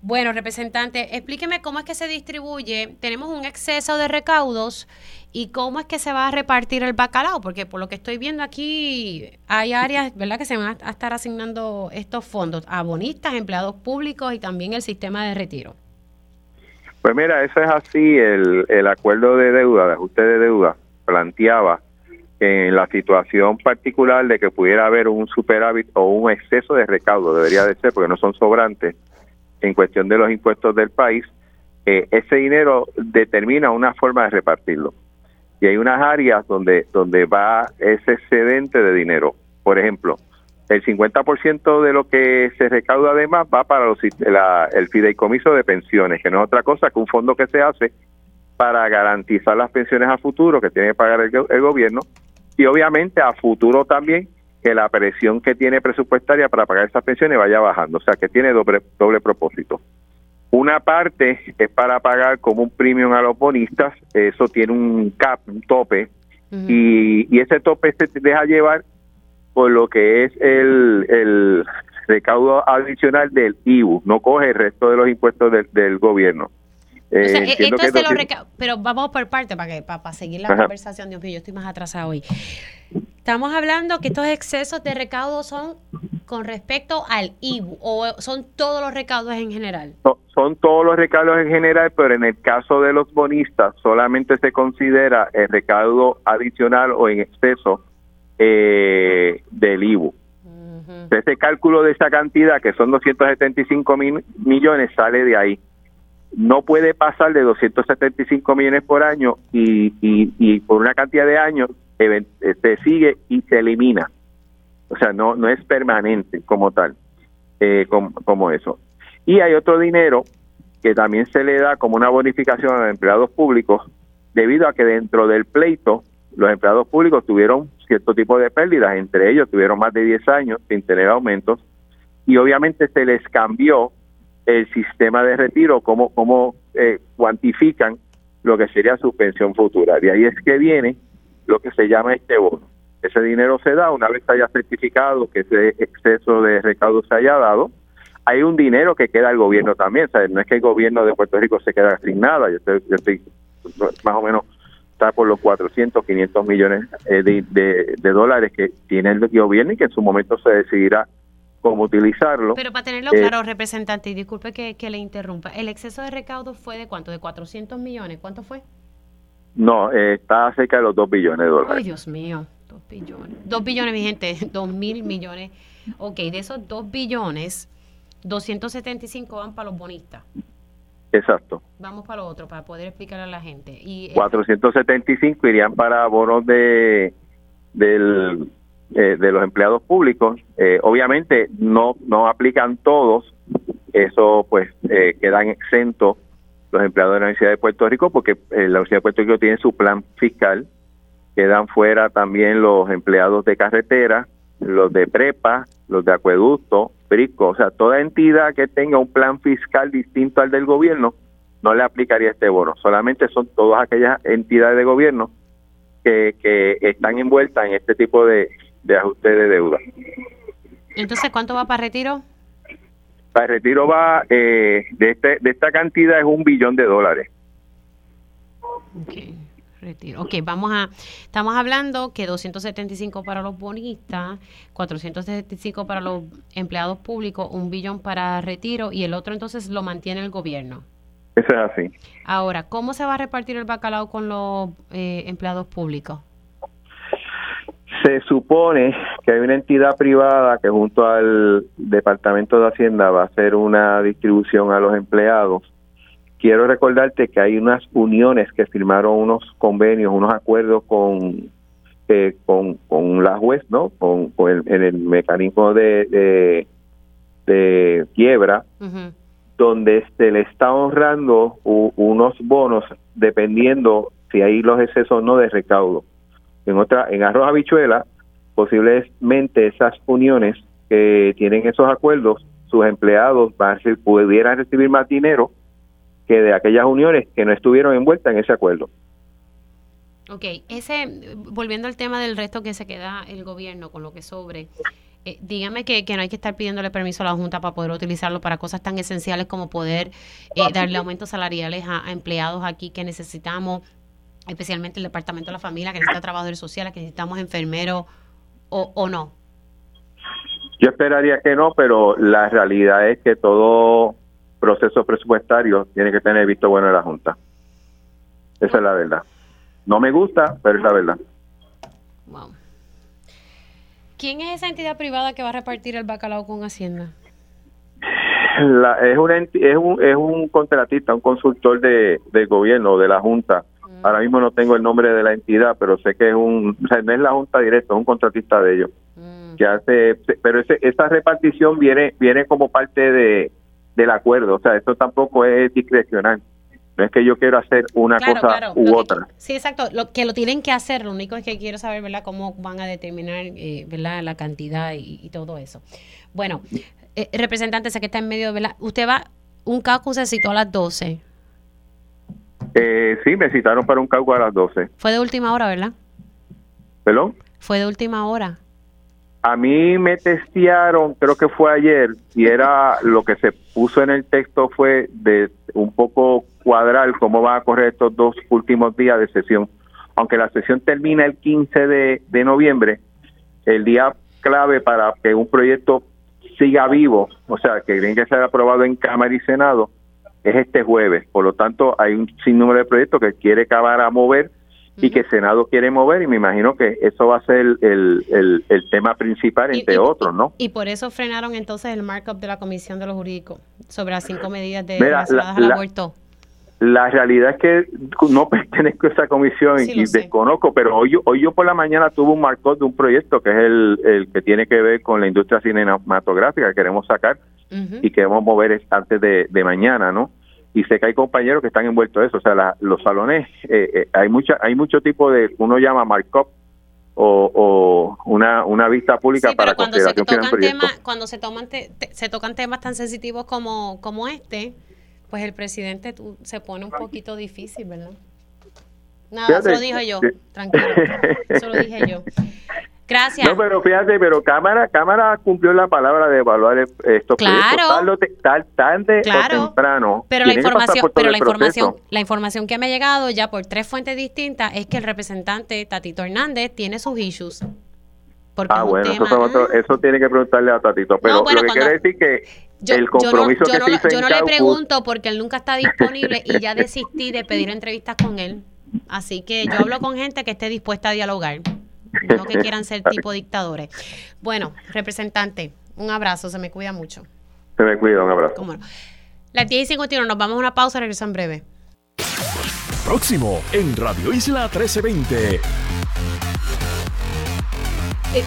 Bueno, representante, explíqueme cómo es que se distribuye. Tenemos un exceso de recaudos y cómo es que se va a repartir el bacalao, porque por lo que estoy viendo aquí hay áreas, ¿verdad?, que se van a estar asignando estos fondos a bonistas, empleados públicos y también el sistema de retiro. Pues mira, eso es así. El, el acuerdo de deuda, de ajuste de deuda, planteaba en la situación particular de que pudiera haber un superávit o un exceso de recaudo, debería de ser, porque no son sobrantes en cuestión de los impuestos del país, eh, ese dinero determina una forma de repartirlo. Y hay unas áreas donde, donde va ese excedente de dinero. Por ejemplo, el 50% de lo que se recauda además va para los, el fideicomiso de pensiones, que no es otra cosa que un fondo que se hace para garantizar las pensiones a futuro que tiene que pagar el, el gobierno y obviamente a futuro también que la presión que tiene presupuestaria para pagar esas pensiones vaya bajando, o sea que tiene doble, doble propósito. Una parte es para pagar como un premium a los bonistas, eso tiene un cap, un tope, y, y, ese tope se deja llevar por lo que es el, el recaudo adicional del IBU, no coge el resto de los impuestos del, gobierno. Eh, pero vamos por parte para que para, seguir la conversación, Dios mío, yo estoy más atrasado hoy. Estamos hablando que estos excesos de recaudo son con respecto al IBU o son todos los recaudos en general. Son, todos los recaudos en general, pero en el caso de los bonistas solamente se considera el recaudo adicional o en exceso eh, del IBU. Ese cálculo de esa cantidad, que son 275 mil millones, sale de ahí. No puede pasar de 275 millones por año y, y, y por una cantidad de años se sigue y se elimina. O sea, no, no es permanente como tal, eh, como, eso. Y hay otro dinero que también se le da como una bonificación a los empleados públicos debido a que dentro del pleito los empleados públicos tuvieron cierto tipo de pérdidas, entre ellos tuvieron más de 10 años sin tener aumentos y obviamente se les cambió el sistema de retiro, cómo, cómo eh, cuantifican lo que sería su pensión futura. De ahí es que viene lo que se llama este bono. Ese dinero se da una vez haya certificado que ese exceso de recaudo se haya dado. Hay un dinero que queda al gobierno también, ¿sabes? no es que el gobierno de Puerto Rico se quede sin nada, yo estoy, yo estoy más o menos está por los 400, 500 millones eh, de, dólares que tiene el gobierno y que en su momento se decidirá cómo utilizarlo. Pero para tenerlo claro, representante, y disculpe que, que, le interrumpa, ¿el exceso de recaudo fue de cuánto? ¿De 400 millones? ¿Cuánto fue? No, eh, está cerca de los 2 billones de dólares. Ay, Dios mío, 2 billones. 2 billones, mi gente, 2 mil millones. Ok, de esos 2 billones, 275 van para los bonistas. Exacto. Vamos para lo otro, para poder explicar a la gente. Y 475 irían para bonos de del, eh, de los empleados públicos. Eh, obviamente no no aplican todos, eso pues eh, quedan exentos los empleados de la Universidad de Puerto Rico porque la Universidad de Puerto Rico tiene su plan fiscal. Quedan fuera también los empleados de carretera, los de prepa, los de acueducto, o sea, toda entidad que tenga un plan fiscal distinto al del gobierno no le aplicaría este bono. Solamente son todas aquellas entidades de gobierno que, que están envueltas en este tipo de, de ajuste de deuda. Entonces, ¿cuánto va para retiro? Para retiro va, eh, de, este, de esta cantidad es un billón de dólares. Okay. Retiro. Ok, vamos a, estamos hablando que 275 para los bonistas, 475 para los empleados públicos, un billón para retiro y el otro entonces lo mantiene el gobierno. Eso es así. Ahora, ¿cómo se va a repartir el bacalao con los eh, empleados públicos? Se supone que hay una entidad privada que junto al Departamento de Hacienda va a hacer una distribución a los empleados quiero recordarte que hay unas uniones que firmaron unos convenios, unos acuerdos con eh, con, con la juez, ¿no? Con, el, en el mecanismo de, de, quiebra, donde se le está honrando unos bonos dependiendo si hay los excesos o no de recaudo. En otra, en arroz habichuela, posiblemente esas uniones que tienen esos acuerdos, sus empleados van a, pudieran recibir más dinero que de aquellas uniones que no estuvieron envueltas en ese acuerdo. Ok, ese, volviendo al tema del resto que se queda el gobierno con lo que sobre, eh, dígame que, no hay que estar pidiéndole permiso a la Junta para poder utilizarlo para cosas tan esenciales como poder eh, darle aumentos salariales a, empleados aquí que necesitamos, especialmente el Departamento de la Familia, que necesita trabajadores sociales, que necesitamos enfermeros o, o no. Yo esperaría que no, pero la realidad es que todo proceso presupuestario tiene que tener visto bueno de la Junta. Esa es la verdad. No me gusta, pero es la verdad. ¿Quién es esa entidad privada que va a repartir el bacalao con Hacienda? es, una, es, un, es un contratista, un consultor de, del gobierno, de la Junta. Ahora mismo no tengo el nombre de la entidad, pero sé que es un, o sea, no es la Junta directa, es un contratista de ellos. Mm. Que hace, pero ese, esa repartición viene, viene como parte de, del acuerdo. O sea, esto tampoco es discrecional. No es que yo quiero hacer una cosa u otra. sí, exacto. Lo que lo tienen que hacer. Lo único es que quiero saber, ¿verdad?, cómo van a determinar, eh, ¿verdad?, la cantidad y, todo eso. Bueno, eh, representante, sé que está en medio, ¿verdad? Usted va, un caucus se citó a las 12. Eh, sí, me citaron para un caucus a las 12. Fue de última hora, ¿verdad? ¿Perdón? Fue de última hora. A mí me testearon, creo que fue ayer, y era lo que se puso en el texto fue de un poco cuadrar cómo va a correr estos dos últimos días de sesión. Aunque la sesión termina el 15 de, de noviembre, el día clave para que un proyecto siga vivo, o sea, que tiene que ser aprobado en Cámara y Senado, es este jueves. Por lo tanto, hay un sinnúmero de proyectos que quiere acabar a mover y que el Senado quiere mover y me imagino que eso va a ser el, el, tema principal entre otros, ¿no? Y por eso frenaron entonces el markup de la Comisión de los Jurídicos sobre las cinco medidas de relacionadas al aborto. La realidad es que no pertenezco a esa comisión y desconozco, pero hoy yo, hoy yo por la mañana tuve un markup de un proyecto que es el, el que tiene que ver con la industria cinematográfica que queremos sacar y queremos mover antes de, de mañana, ¿no? y sé que hay compañeros que están envueltos en eso, o sea, los salones, eh, eh, hay mucha, hay mucho tipo de, uno llama markup, o, una, una vista pública para cuando se tocan temas cuando se toman se tocan temas tan sensitivos como como este pues el presidente se pone un poquito difícil verdad nada eso lo dije yo tranquilo eso lo dije yo Gracias. No, pero fíjate, pero Cámara Cámara cumplió la palabra de evaluar estos claro. tal, tarde o temprano. Pero la información, pero la información, la información que me ha llegado ya por tres fuentes distintas es que el representante Tatito Hernández tiene sus issues. ah, bueno, eso, eso, tiene que preguntarle a Tatito. Pero lo que quiere decir que el compromiso yo no, que yo no, le pregunto porque él nunca está disponible y ya desistí de pedir entrevistas con él. Así que yo hablo con gente que esté dispuesta a dialogar no que quieran ser tipo dictadores. Bueno, representante, un abrazo, se me cuida mucho. Se me cuida, un abrazo. ¿Cómo no? Las 10 y 51, nos vamos a una pausa, regresan breve. Próximo en Radio Isla 1320. Eh,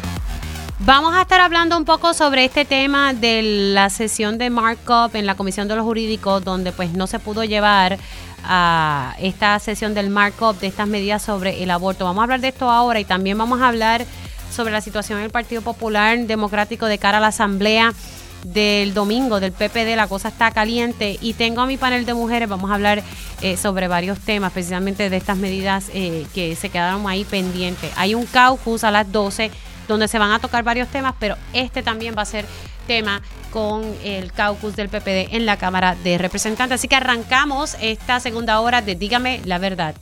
vamos a estar hablando un poco sobre este tema de la sesión de markup en la Comisión de los Jurídicos, donde pues no se pudo llevar a esta sesión del markup de estas medidas sobre el aborto. Vamos a hablar de esto ahora y también vamos a hablar sobre la situación del Partido Popular Democrático de cara a la asamblea del domingo del PPD, la cosa está caliente y tengo a mi panel de mujeres, vamos a hablar eh, sobre varios temas, precisamente de estas medidas eh, que se quedaron ahí pendientes. Hay un caucus a las 12 donde se van a tocar varios temas, pero este también va a ser tema con el caucus del PPD en la Cámara de Representantes. Así que arrancamos esta segunda hora de Dígame la verdad.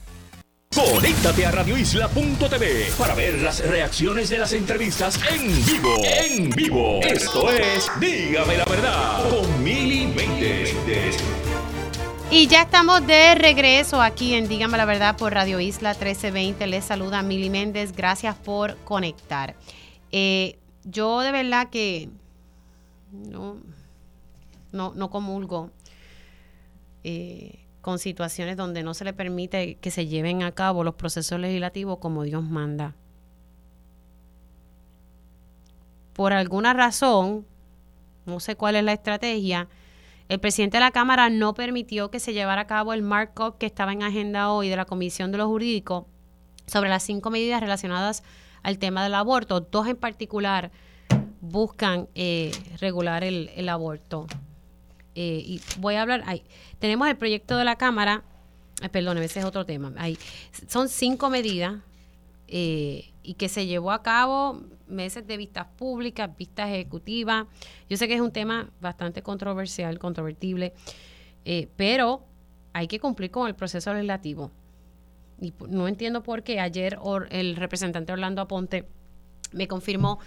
Conéctate a radioisla.tv para ver las reacciones de las entrevistas en vivo. En vivo. Esto es Dígame la verdad con Mili Méndez. Y ya estamos de regreso aquí en Dígame la verdad por Radio Isla 1320. Les saluda Mili Méndez. Gracias por conectar. Eh, yo de verdad que no, no, no comulgo eh, con situaciones donde no se le permite que se lleven a cabo los procesos legislativos como Dios manda. Por alguna razón, no sé cuál es la estrategia, el presidente de la Cámara no permitió que se llevara a cabo el markup que estaba en agenda hoy de la Comisión de los Jurídicos sobre las cinco medidas relacionadas al tema del aborto, dos en particular buscan eh, regular el, aborto. Eh, y voy a hablar, ahí. tenemos el proyecto de la Cámara, eh, perdón, ese es otro tema, ahí. son cinco medidas eh, y que se llevó a cabo meses de vistas públicas, vistas ejecutivas. Yo sé que es un tema bastante controversial, controvertible, pero hay que cumplir con el proceso legislativo. Y no entiendo por qué ayer el representante Orlando Aponte me confirmó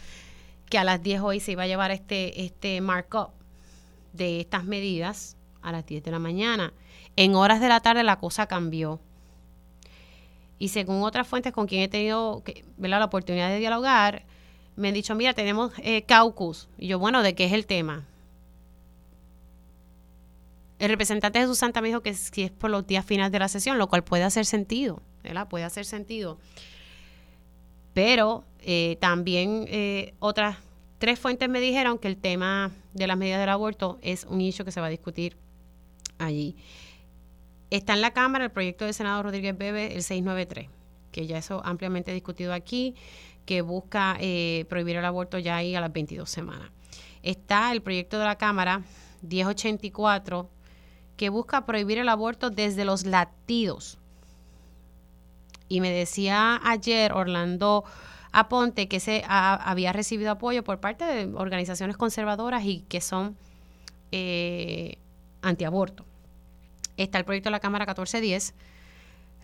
que a las 10 hoy se iba a llevar este, este markup de estas medidas a las 10 de la mañana. En horas de la tarde la cosa cambió. Y según otras fuentes con quien he tenido la oportunidad de dialogar, me han dicho, mira, tenemos eh, caucus. Y yo, bueno, ¿de qué es el tema? El representante de Jesús Santa me dijo que si es por los días finales de la sesión, lo cual puede hacer sentido, ¿verdad? Puede hacer sentido. Pero eh, también eh, otras tres fuentes me dijeron que el tema de las medidas del aborto es un issue que se va a discutir allí. Está en la Cámara el proyecto del Senado Rodríguez Bebe, el 693, que ya eso ampliamente discutido aquí, que busca eh, prohibir el aborto ya ahí a las 22 semanas. Está el proyecto de la Cámara 1084, que busca prohibir el aborto desde los latidos y me decía ayer Orlando Aponte que se había recibido apoyo por parte de organizaciones conservadoras y que son eh, antiaborto. Está el proyecto de la Cámara 1410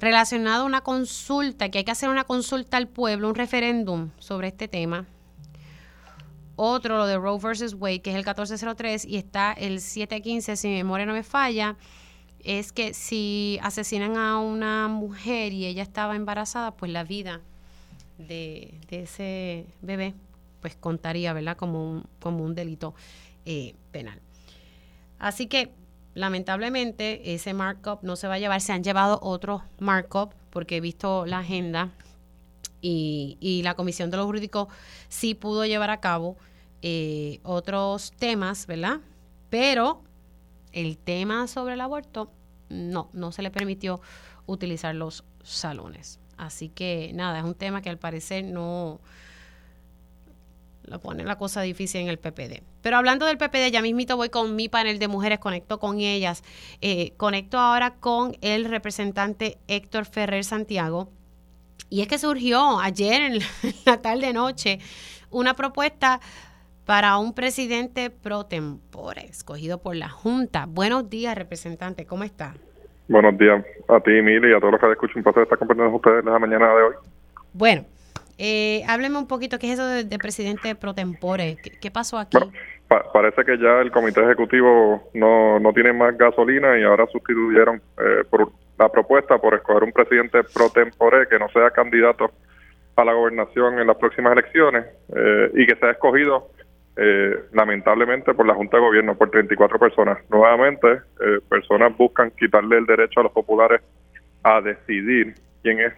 relacionado a una consulta, que hay que hacer una consulta al pueblo, un referéndum sobre este tema. Otro, lo de Roe versus Wade, que es el 1403, y está el 715, si mi memoria no me falla, es que si asesinan a una mujer y ella estaba embarazada, pues la vida de, ese bebé pues contaría, ¿verdad? Como un, como un delito eh, penal. Así que lamentablemente ese markup no se va a llevar, se han llevado otros markup porque he visto la agenda y, y la Comisión de los Jurídicos sí pudo llevar a cabo eh, otros temas, ¿verdad? Pero el tema sobre el aborto, no, no se le permitió utilizar los salones. Así que nada, es un tema que al parecer no lo pone la cosa difícil en el PPD. Pero hablando del PPD, ya mismito voy con mi panel de mujeres, conecto con ellas. Eh, conecto ahora con el representante Héctor Ferrer Santiago. Y es que surgió ayer en la tarde noche una propuesta para un presidente pro tempore, escogido por la Junta. Buenos días, representante, ¿cómo está? Buenos días a ti, Mili, y a todos los que escuchan un placer estar compartiendo con ustedes en la mañana de hoy. Bueno, eh, hábleme un poquito, ¿qué es eso de, presidente pro tempore? ¿Qué, pasó aquí? parece que ya el comité ejecutivo no, no tiene más gasolina y ahora sustituyeron eh, por la propuesta por escoger un presidente pro tempore que no sea candidato a la gobernación en las próximas elecciones eh, y que sea escogido eh, lamentablemente por la Junta de Gobierno por 34 personas. Nuevamente, personas buscan quitarle el derecho a los populares a decidir quién es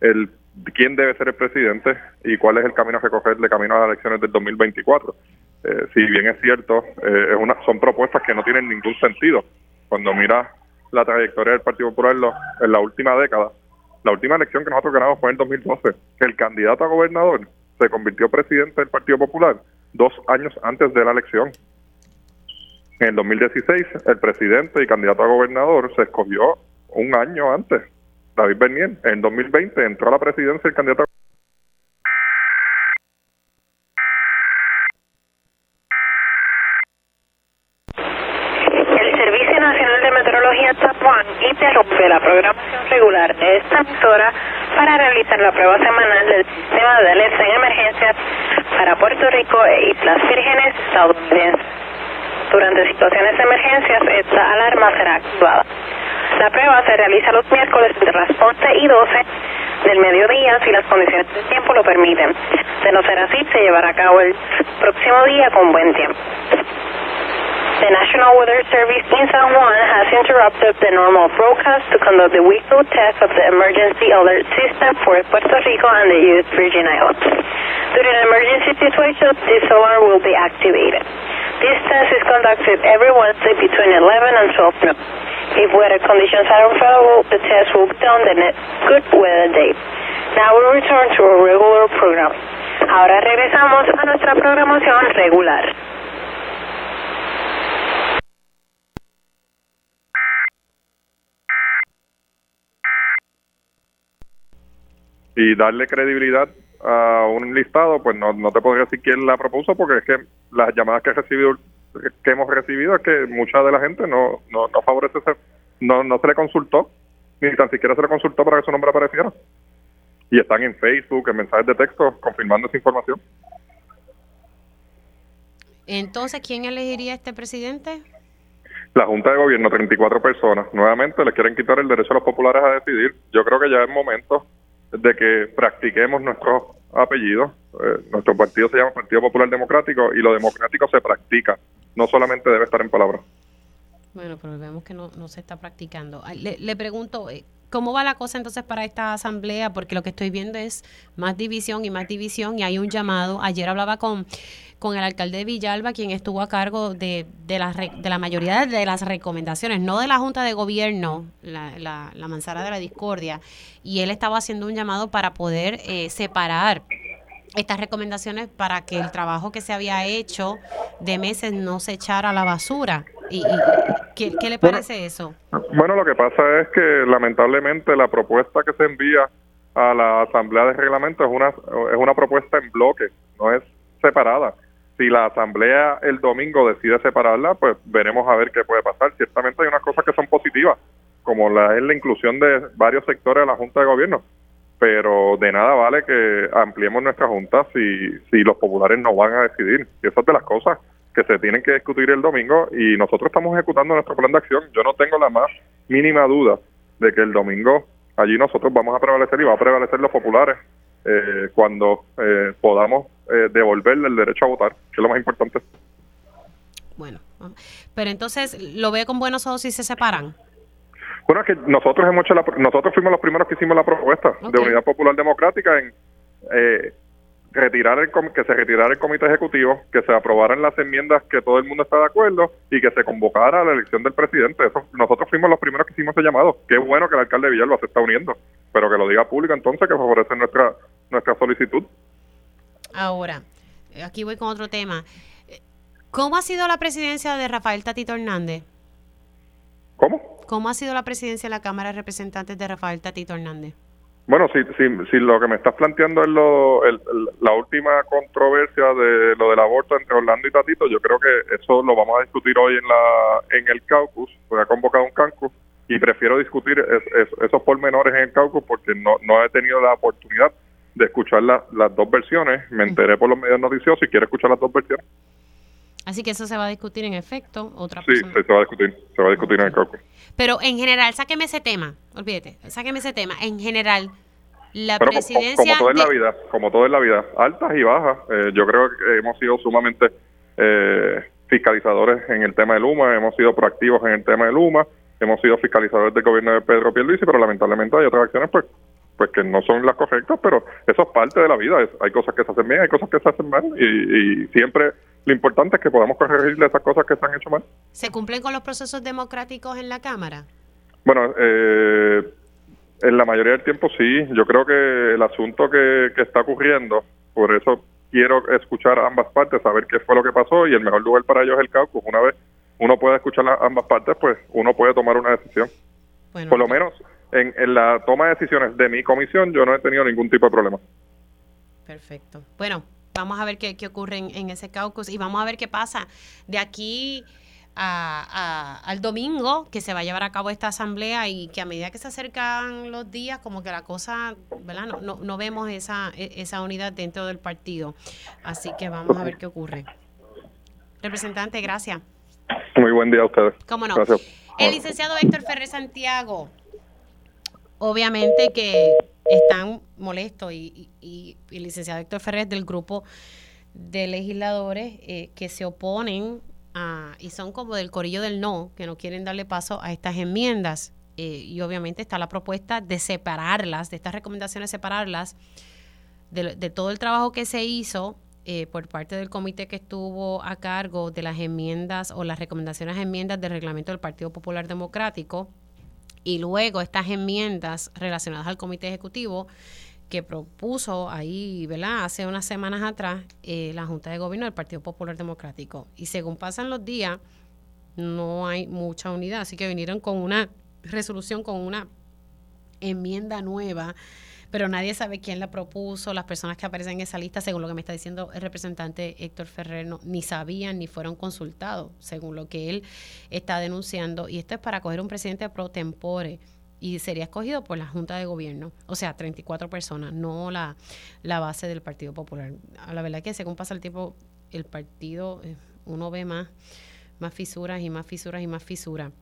el quién debe ser el presidente y cuál es el camino a recoger de camino a las elecciones del 2024. Eh, si bien es cierto, eh, es una, son propuestas que no tienen ningún sentido. Cuando mira la trayectoria del Partido Popular en la última década, la última elección que nosotros ganamos fue en el 2012, que el candidato a gobernador se convirtió presidente del Partido Popular dos años antes de la elección. En el 2016, el presidente y candidato a gobernador se escogió un año antes David Bernier, en 2020 entró a la presidencia el candidato Servicio Nacional de Meteorología San interrumpe la programación regular de esta emisora para realizar la prueba semanal del sistema de alerta en emergencias para Puerto Rico e Islas Vírgenes estadounidenses. Durante situaciones de emergencias, esta alarma será activada. La prueba se realiza los miércoles entre las 11 y 12 del mediodía si las condiciones del tiempo lo permiten. De no ser así, se llevará a cabo el próximo día con buen tiempo. The National Weather Service in San Juan has interrupted the normal broadcast to conduct the weekly test of the emergency alert system for Puerto Rico and the U.S. Virgin Islands. During an emergency situations, this alarm will be activated. This test is conducted every Wednesday between 11 and 12 noon. If weather conditions are unfavorable, the test will be done the next good weather day. Now we return to our regular program. Ahora regresamos a nuestra programación regular. Y darle credibilidad a un listado, pues no, no te podría decir quién la propuso, porque es que las llamadas que he recibido que hemos recibido es que mucha de la gente no, no, no favorece, no, no se le consultó, ni tan siquiera se le consultó para que su nombre apareciera. Y están en Facebook, en mensajes de texto, confirmando esa información. Entonces, ¿quién elegiría este presidente? La Junta de Gobierno, 34 personas. Nuevamente le quieren quitar el derecho a los populares a decidir. Yo creo que ya es momento de que practiquemos nuestros apellidos. Eh, nuestro partido se llama Partido Popular Democrático y lo democrático se practica no solamente debe estar en palabras. Bueno, pero vemos que no, se está practicando. Le, le, pregunto, eh, ¿cómo va la cosa entonces para esta asamblea? Porque lo que estoy viendo es más división y más división y hay un llamado. Ayer hablaba con, con el alcalde de Villalba, quien estuvo a cargo de, de, la, de la mayoría de las recomendaciones, no de la Junta de Gobierno, la, la, la manzana de la discordia, y él estaba haciendo un llamado para poder eh, separar estas recomendaciones para que el trabajo que se había hecho de meses no se echara a la basura. ¿Y, ¿qué, le parece eso? Bueno, lo que pasa es que lamentablemente la propuesta que se envía a la Asamblea de Reglamento es una, es una propuesta en bloque, no es separada. Si la Asamblea el domingo decide separarla, pues veremos a ver qué puede pasar. Ciertamente hay unas cosas que son positivas, como la es la inclusión de varios sectores de la Junta de Gobierno pero de nada vale que ampliemos nuestra junta si, si los populares no van a decidir. Y eso es de las cosas que se tienen que discutir el domingo y nosotros estamos ejecutando nuestro plan de acción. Yo no tengo la más mínima duda de que el domingo allí nosotros vamos a prevalecer y va a prevalecer los populares eh, cuando eh, podamos eh, devolverle el derecho a votar, que es lo más importante. Bueno, pero entonces, ¿lo ve con buenos ojos si se separan? Bueno, es que nosotros hemos hecho la, nosotros fuimos los primeros que hicimos la propuesta de Unidad Popular Democrática en eh, retirar el que se retirara el comité ejecutivo, que se aprobaran las enmiendas que todo el mundo está de acuerdo y que se convocara a la elección del presidente. Eso, nosotros fuimos los primeros que hicimos ese llamado. Qué bueno que el alcalde de Villalba se está uniendo. pero que lo diga público entonces que favorece nuestra nuestra solicitud. Ahora, aquí voy con otro tema. ¿Cómo ha sido la presidencia de Rafael Tatito Hernández? ¿Cómo? ¿Cómo ha sido la presidencia de la Cámara de Representantes de Rafael Tatito Hernández? Bueno, si, si, si lo que me estás planteando es lo, el, la última controversia de lo del aborto entre Orlando y Tatito, yo creo que eso lo vamos a discutir hoy en la en el caucus, voy a convocar un caucus y prefiero discutir esos pormenores en el caucus porque no, no he tenido la oportunidad de escuchar las dos versiones, me enteré por los medios noticiosos y quiero escuchar las dos versiones. Así que eso se va a discutir en efecto. Otra sí, se va a discutir, se va a discutir en el caucus. Pero en general, sáqueme ese tema, olvídate, sáqueme ese tema. En general, la presidencia... Como, todo en la vida, como todo en la vida, altas y bajas. Eh, yo creo que hemos sido sumamente eh, fiscalizadores en el tema del UMA, hemos sido proactivos en el tema del UMA, hemos sido fiscalizadores del gobierno de Pedro Pierluisi, pero lamentablemente hay otras acciones pues pues que no son las correctas, pero eso es parte de la vida. hay cosas que se hacen bien, hay cosas que se hacen mal y, y siempre lo importante es que podamos corregir esas cosas que se han hecho mal. ¿Se cumplen con los procesos democráticos en la Cámara? Bueno, eh, en la mayoría del tiempo sí. Yo creo que el asunto que, que está ocurriendo, por eso quiero escuchar ambas partes, saber qué fue lo que pasó y el mejor lugar para ellos es el caucus. Una vez uno puede escuchar ambas partes, pues uno puede tomar una decisión. por lo menos en, en, la toma de decisiones de mi comisión yo no he tenido ningún tipo de problema. Perfecto. Bueno, Vamos a ver qué, ocurre en, ese caucus y vamos a ver qué pasa de aquí a, al domingo que se va a llevar a cabo esta asamblea y que a medida que se acercan los días, como que la cosa, ¿verdad? No, no, no vemos esa, e, esa unidad dentro del partido. Así que vamos a ver qué ocurre. Representante, gracias. Muy buen día a ustedes. ¿Cómo no? El licenciado Héctor Ferrer Santiago, obviamente que están molestos y, el licenciado Héctor Ferrer del grupo de legisladores eh, que se oponen a, y son como del corillo del no, que no quieren darle paso a estas enmiendas. Eh, y obviamente está la propuesta de separarlas, de estas recomendaciones separarlas de, todo el trabajo que se hizo eh, por parte del comité que estuvo a cargo de las enmiendas o las recomendaciones a enmiendas del reglamento del Partido Popular Democrático y luego estas enmiendas relacionadas al comité ejecutivo que propuso ahí, ¿verdad? Hace unas semanas atrás eh, la Junta de Gobierno del Partido Popular Democrático. Y según pasan los días, no hay mucha unidad. Así que vinieron con una resolución, con una enmienda nueva pero nadie sabe quién la propuso. Las personas que aparecen en esa lista, según lo que me está diciendo el representante Héctor Ferrer, ni sabían ni fueron consultados, según lo que él está denunciando. Y esto es para coger un presidente pro tempore y sería escogido por la Junta de Gobierno, o sea, 34 personas, no la, la base del Partido Popular. La verdad que según pasa el tiempo, el partido, eh, uno ve más, más fisuras y más fisuras y más fisuras.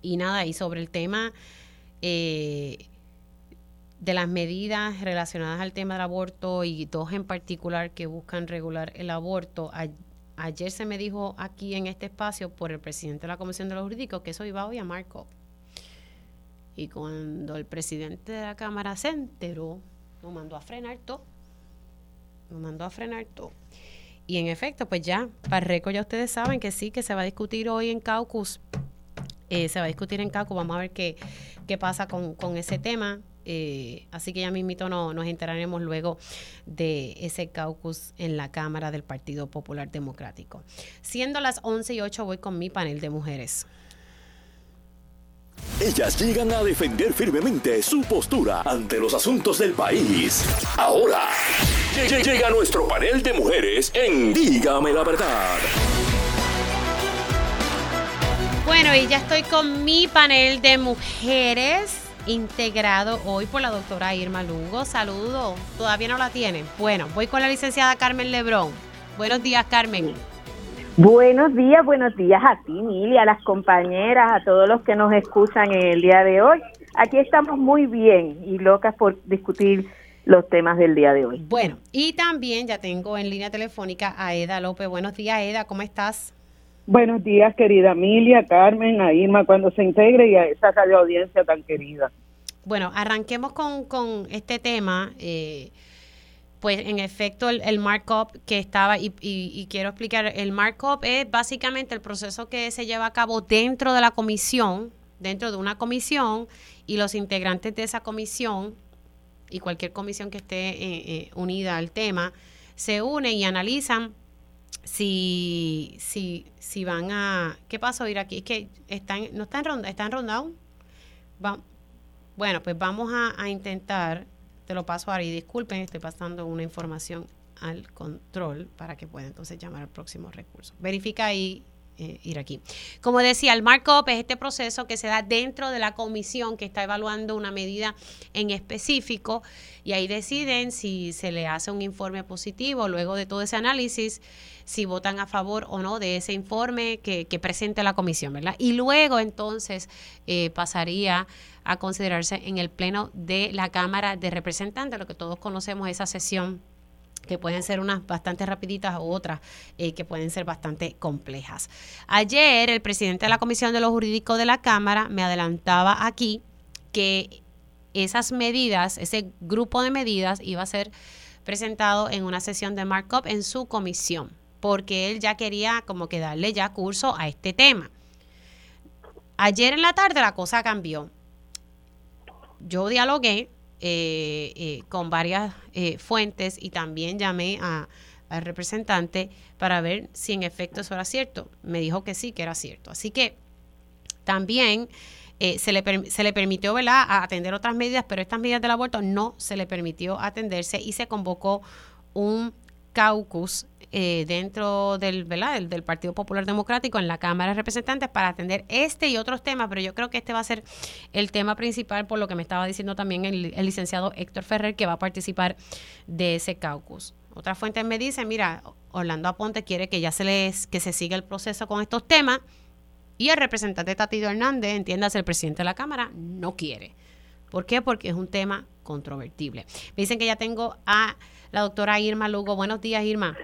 Y nada, y sobre el tema... Eh, de las medidas relacionadas al tema del aborto y dos en particular que buscan regular el aborto. ayer se me dijo aquí en este espacio por el presidente de la Comisión de los Jurídicos que eso iba hoy a Marco. Y cuando el presidente de la Cámara se enteró, lo mandó a frenar todo. Lo mandó a frenar todo. Y en efecto, pues ya, para récord ya ustedes saben que sí, que se va a discutir hoy en Caucus. Eh, se va a discutir en Caucus, vamos a ver qué, qué pasa con, con ese tema. Eh, así que ya mismito no, nos enteraremos luego de ese caucus en la Cámara del Partido Popular Democrático. Siendo las 11 y 8 voy con mi panel de mujeres. Ellas llegan a defender firmemente su postura ante los asuntos del país. Ahora, llega nuestro panel de mujeres en Dígame la verdad. Bueno, y ya estoy con mi panel de mujeres integrado hoy por la doctora Irma Lugo. Saludo, todavía no la tienen. Bueno, voy con la licenciada Carmen Lebrón. Buenos días, Carmen. Buenos días, buenos días a ti, Mili, a las compañeras, a todos los que nos escuchan en el día de hoy. Aquí estamos muy bien y locas por discutir los temas del día de hoy. Bueno, y también ya tengo en línea telefónica a Eda López. Buenos días, Eda, ¿cómo estás? Buenos días, querida Emilia, Carmen, a Irma, cuando se integre y a esa radio audiencia tan querida. Bueno, arranquemos con, con este tema. Eh, pues en efecto el, markup que estaba, y, y, quiero explicar, el markup es básicamente el proceso que se lleva a cabo dentro de la comisión dentro de una comisión y los integrantes de esa comisión y cualquier comisión que esté eh, eh, unida al tema se unen y analizan si, si, si van a... ¿Qué pasó, ir aquí? Es que están, no están ronda, están. Va, bueno, pues vamos a, a, intentar, te lo paso ahora y disculpen, estoy pasando una información al control para que pueda entonces llamar al próximo recurso. Verifica ahí eh, ir aquí. Como decía, el markup es este proceso que se da dentro de la comisión que está evaluando una medida en específico y ahí deciden si se le hace un informe positivo luego de todo ese análisis, si votan a favor o no de ese informe que, que presente la comisión, ¿verdad? Y luego entonces eh, pasaría a considerarse en el pleno de la Cámara de Representantes, lo que todos conocemos, esa sesión que pueden ser unas bastante rapiditas o otras eh, que pueden ser bastante complejas. Ayer el presidente de la Comisión de lo Jurídico de la Cámara me adelantaba aquí que esas medidas, ese grupo de medidas iba a ser presentado en una sesión de markup en su comisión, porque él ya quería como que darle ya curso a este tema. Ayer en la tarde la cosa cambió. Yo dialogué eh, eh, con varias eh, fuentes y también llamé a, al representante para ver si en efecto eso era cierto. Me dijo que sí, que era cierto. Así que también se, le, se le permitió ¿verdad? atender otras medidas, pero estas medidas del aborto no se le permitió atenderse y se convocó un caucus eh, dentro del, ¿verdad? Del, Partido Popular Democrático en la Cámara de Representantes para atender este y otros temas, pero yo creo que este va a ser el tema principal por lo que me estaba diciendo también el, licenciado Héctor Ferrer que va a participar de ese caucus. Otra fuente me dice, mira, Orlando Aponte quiere que ya se les, que se siga el proceso con estos temas y el representante Tatido Hernández, entiéndase, el presidente de la Cámara, no quiere. ¿Por qué? Porque es un tema controvertible. Me dicen que ya tengo a la doctora Irma Lugo. Buenos días, Irma.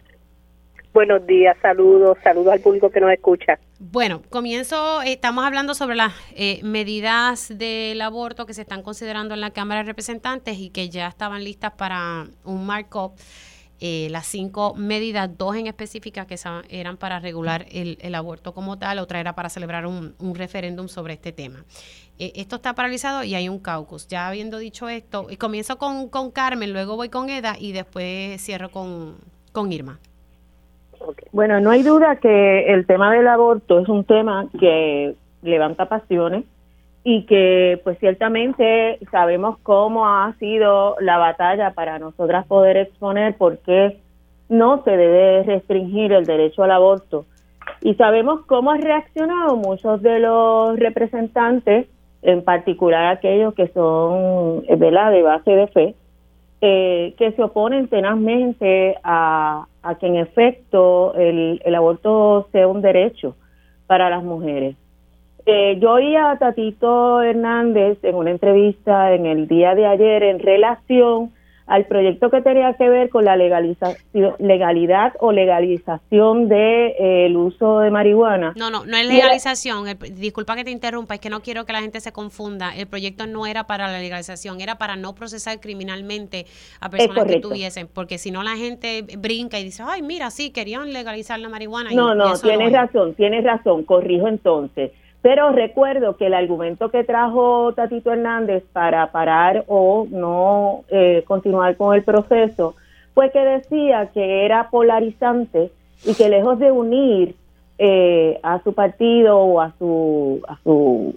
Buenos días, saludos, saludos al público que nos escucha. Bueno, comienzo, eh, estamos hablando sobre las eh, medidas del aborto que se están considerando en la Cámara de Representantes y que ya estaban listas para un markup. Eh, las cinco medidas, dos en específica que eran para regular el, aborto como tal, otra era para celebrar un, referéndum sobre este tema. esto está paralizado y hay un caucus. Ya habiendo dicho esto, y comienzo con, con Carmen, luego voy con Eda y después cierro con Irma. Bueno, no hay duda que el tema del aborto es un tema que levanta pasiones y que pues ciertamente sabemos cómo ha sido la batalla para nosotras poder exponer por qué no se debe restringir el derecho al aborto. Y sabemos cómo han reaccionado muchos de los representantes, en particular aquellos que son de de base de fe, eh, que se oponen tenazmente a, a que en efecto el, el, aborto sea un derecho para las mujeres. Eh, yo oí a Tatito Hernández en una entrevista en el día de ayer en relación al proyecto que tenía que ver con la legalización, legalidad o legalización del de, eh, uso de marihuana. No, no, no es legalización. disculpa que te interrumpa, es que no quiero que la gente se confunda. El proyecto no era para la legalización, era para no procesar criminalmente a personas que tuviesen, porque si no la gente brinca y dice, ay, mira, sí, querían legalizar la marihuana. No, no, tienes razón, tienes razón, corrijo entonces. Pero recuerdo que el argumento que trajo Tatito Hernández para parar o no eh, continuar con el proceso fue que decía que era polarizante y que lejos de unir eh, a su partido o a su, a su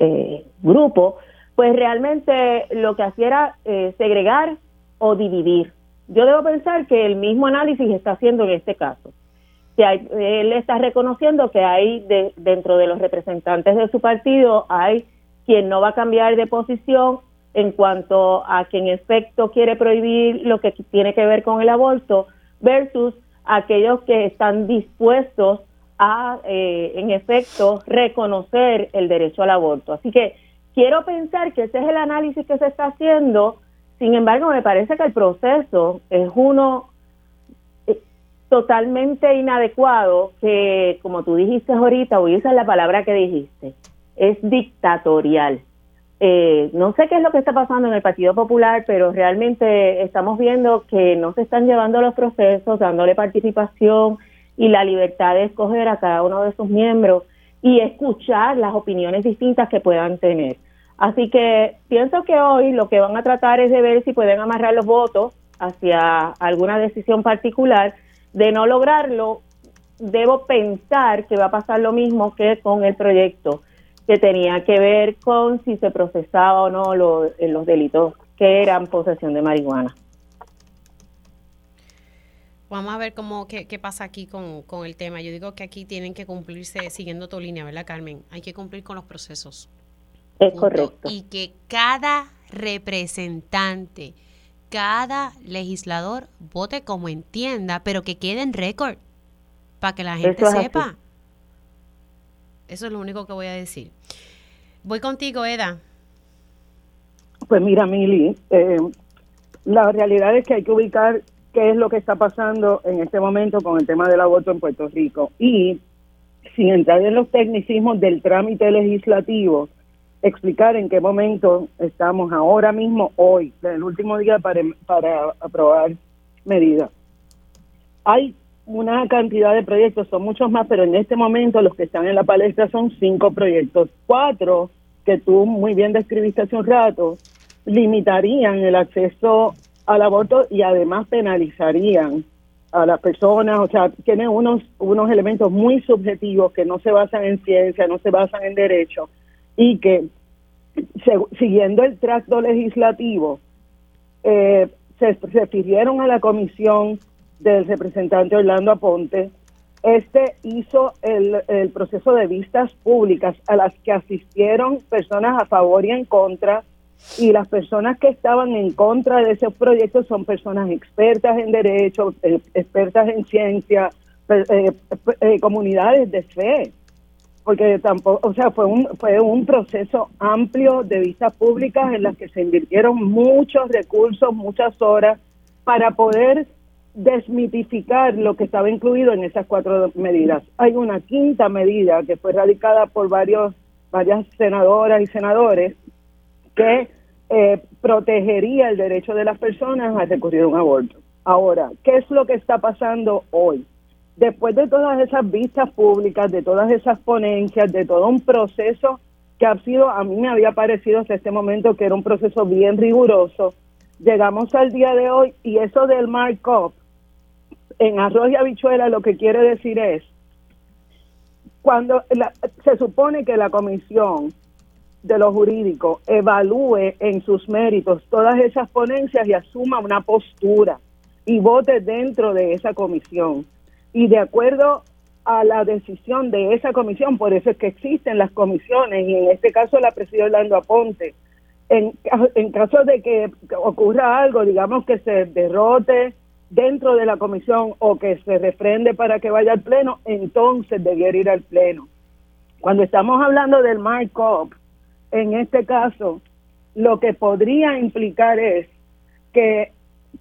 eh, grupo, pues realmente lo que hacía era segregar o dividir. Yo debo pensar que el mismo análisis está haciendo en este caso que él está reconociendo que hay de, dentro de los representantes de su partido hay quien no va a cambiar de posición en cuanto a que en efecto quiere prohibir lo que tiene que ver con el aborto versus aquellos que están dispuestos a eh, en efecto reconocer el derecho al aborto. Así que quiero pensar que ese es el análisis que se está haciendo, sin embargo me parece que el proceso es uno totalmente inadecuado que, como tú dijiste ahorita, voy a usar la palabra que dijiste, es dictatorial. Eh, no sé qué es lo que está pasando en el Partido Popular, pero realmente estamos viendo que no se están llevando los procesos, dándole participación y la libertad de escoger a cada uno de sus miembros. y escuchar las opiniones distintas que puedan tener. Así que pienso que hoy lo que van a tratar es de ver si pueden amarrar los votos hacia alguna decisión particular. De no lograrlo, debo pensar que va a pasar lo mismo que con el proyecto, que tenía que ver con si se procesaba o no los delitos que eran posesión de marihuana. Vamos a ver cómo qué, pasa aquí con, con, el tema. Yo digo que aquí tienen que cumplirse siguiendo tu línea, ¿verdad, Carmen? Hay que cumplir con los procesos. Es correcto. Y que cada representante, cada legislador vote como entienda, pero que quede en récord para que la gente sepa. Eso es lo único que voy a decir. Voy contigo, Eda. Pues mira, Mili, eh, la realidad es que hay que ubicar qué es lo que está pasando en este momento con el tema del aborto en Puerto Rico. Y sin entrar en los tecnicismos del trámite legislativo, explicar en qué momento estamos ahora mismo, hoy, el último día para, para aprobar medidas. Hay una cantidad de proyectos, son muchos más, pero en este momento los que están en la palestra son cinco proyectos. Cuatro, que tú muy bien describiste hace un rato, limitarían el acceso al aborto y además penalizarían a las personas, o sea, tienen unos, unos elementos muy subjetivos que no se basan en ciencia, no se basan en derecho y que siguiendo el tracto legislativo eh, se refirieron a la comisión del representante Orlando Aponte. Este hizo el, el proceso de vistas públicas a las que asistieron personas a favor y en contra y las personas que estaban en contra de esos proyectos son personas expertas en derecho, eh, expertas en ciencia, eh, comunidades de fe, porque tampoco, o sea, fue un fue un proceso amplio de vistas públicas en las que se invirtieron muchos recursos, muchas horas para poder desmitificar lo que estaba incluido en esas cuatro medidas. Hay una quinta medida que fue radicada por varios varias senadoras y senadores que eh, protegería el derecho de las personas a recurrir a un aborto. Ahora, ¿qué es lo que está pasando hoy? Después de todas esas vistas públicas, de todas esas ponencias, de todo un proceso que ha sido, a mí me había parecido hasta este momento que era un proceso bien riguroso, llegamos al día de hoy y eso del markup en arroz y habichuela lo que quiere decir es, cuando se supone que la comisión de lo jurídico evalúe en sus méritos todas esas ponencias y asuma una postura y vote dentro de esa comisión. Y de acuerdo a la decisión de esa comisión, por eso es que existen las comisiones y en este caso la preside Orlando Aponte. En, en caso de que ocurra algo, digamos que se derrote dentro de la comisión o que se refrende para que vaya al pleno, entonces debiera ir al pleno. Cuando estamos hablando del markup, en este caso, lo que podría implicar es que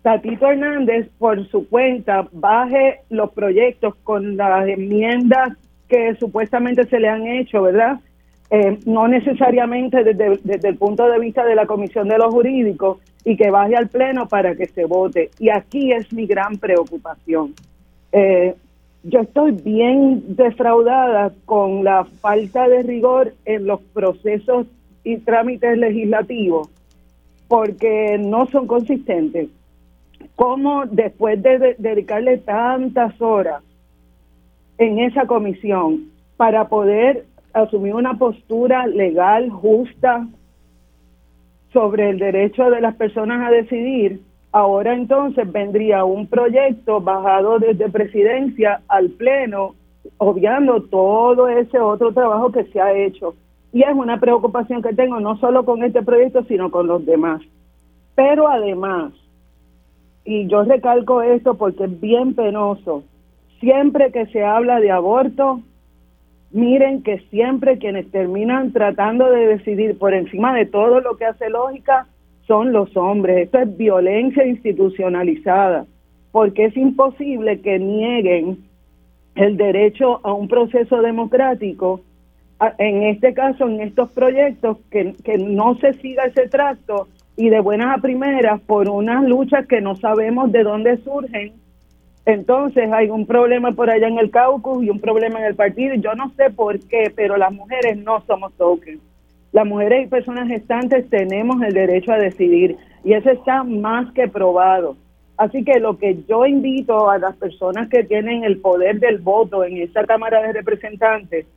Tatito Hernández, por su cuenta, baje los proyectos con las enmiendas que supuestamente se le han hecho, ¿verdad? Eh, no necesariamente desde, desde, el punto de vista de la Comisión de los Jurídicos y que baje al Pleno para que se vote. Y aquí es mi gran preocupación. Eh, yo estoy bien defraudada con la falta de rigor en los procesos y trámites legislativos porque no son consistentes. ¿Cómo después de, dedicarle tantas horas en esa comisión para poder asumir una postura legal, justa, sobre el derecho de las personas a decidir, ahora entonces vendría un proyecto bajado desde presidencia al Pleno, obviando todo ese otro trabajo que se ha hecho y es una preocupación que tengo no solo con este proyecto, sino con los demás. Pero además, y yo recalco esto porque es bien penoso, siempre que se habla de aborto, miren que siempre quienes terminan tratando de decidir por encima de todo lo que hace lógica son los hombres. Esto es violencia institucionalizada, porque es imposible que nieguen el derecho a un proceso democrático en este caso, en estos proyectos, que, que no se siga ese tracto y de buenas a primeras por unas luchas que no sabemos de dónde surgen, Entonces hay un problema por allá en el caucus y un problema en el partido. Yo no sé por qué, pero las mujeres no somos tokens. Las mujeres y personas gestantes tenemos el derecho a decidir y eso está más que probado. Así que lo que yo invito a las personas que tienen el poder del voto en esta Cámara de Representantes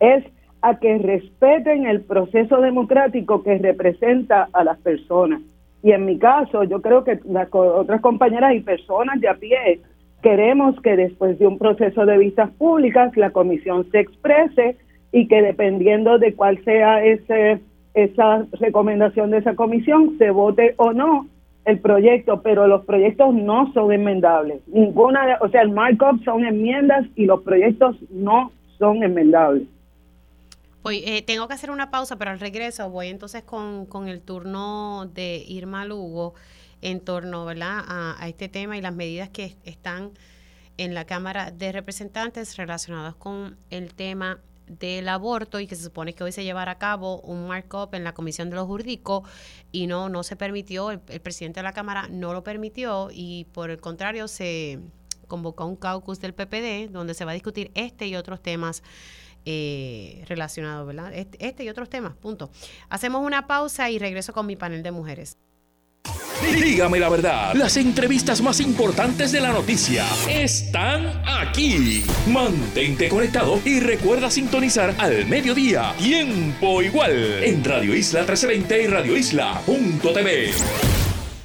es a que respeten el proceso democrático que representa a las personas. Y en mi caso, yo creo que las otras compañeras y personas de a pie queremos que después de un proceso de vistas públicas la comisión se exprese y que dependiendo de cuál sea ese esa recomendación de esa comisión se vote o no el proyecto, pero los proyectos no son enmendables. Ninguna, o sea, el markup son enmiendas y los proyectos no son enmendables. Hoy eh, tengo que hacer una pausa, pero al regreso voy entonces con, con el turno de Irma Lugo en torno ¿verdad? A, a, este tema y las medidas que están en la Cámara de Representantes relacionadas con el tema del aborto y que se supone que hoy se llevará a cabo un markup en la Comisión de los Jurídicos y no, no se permitió, el, el, presidente de la Cámara no lo permitió y por el contrario se convocó un caucus del PPD donde se va a discutir este y otros temas eh, relacionados, ¿verdad? Este, este y otros temas, punto. Hacemos una pausa y regreso con mi panel de mujeres. Dígame la verdad, las entrevistas más importantes de la noticia están aquí. Mantente conectado y recuerda sintonizar al mediodía, tiempo igual, en Radio Isla 1320 y Radio Isla.tv.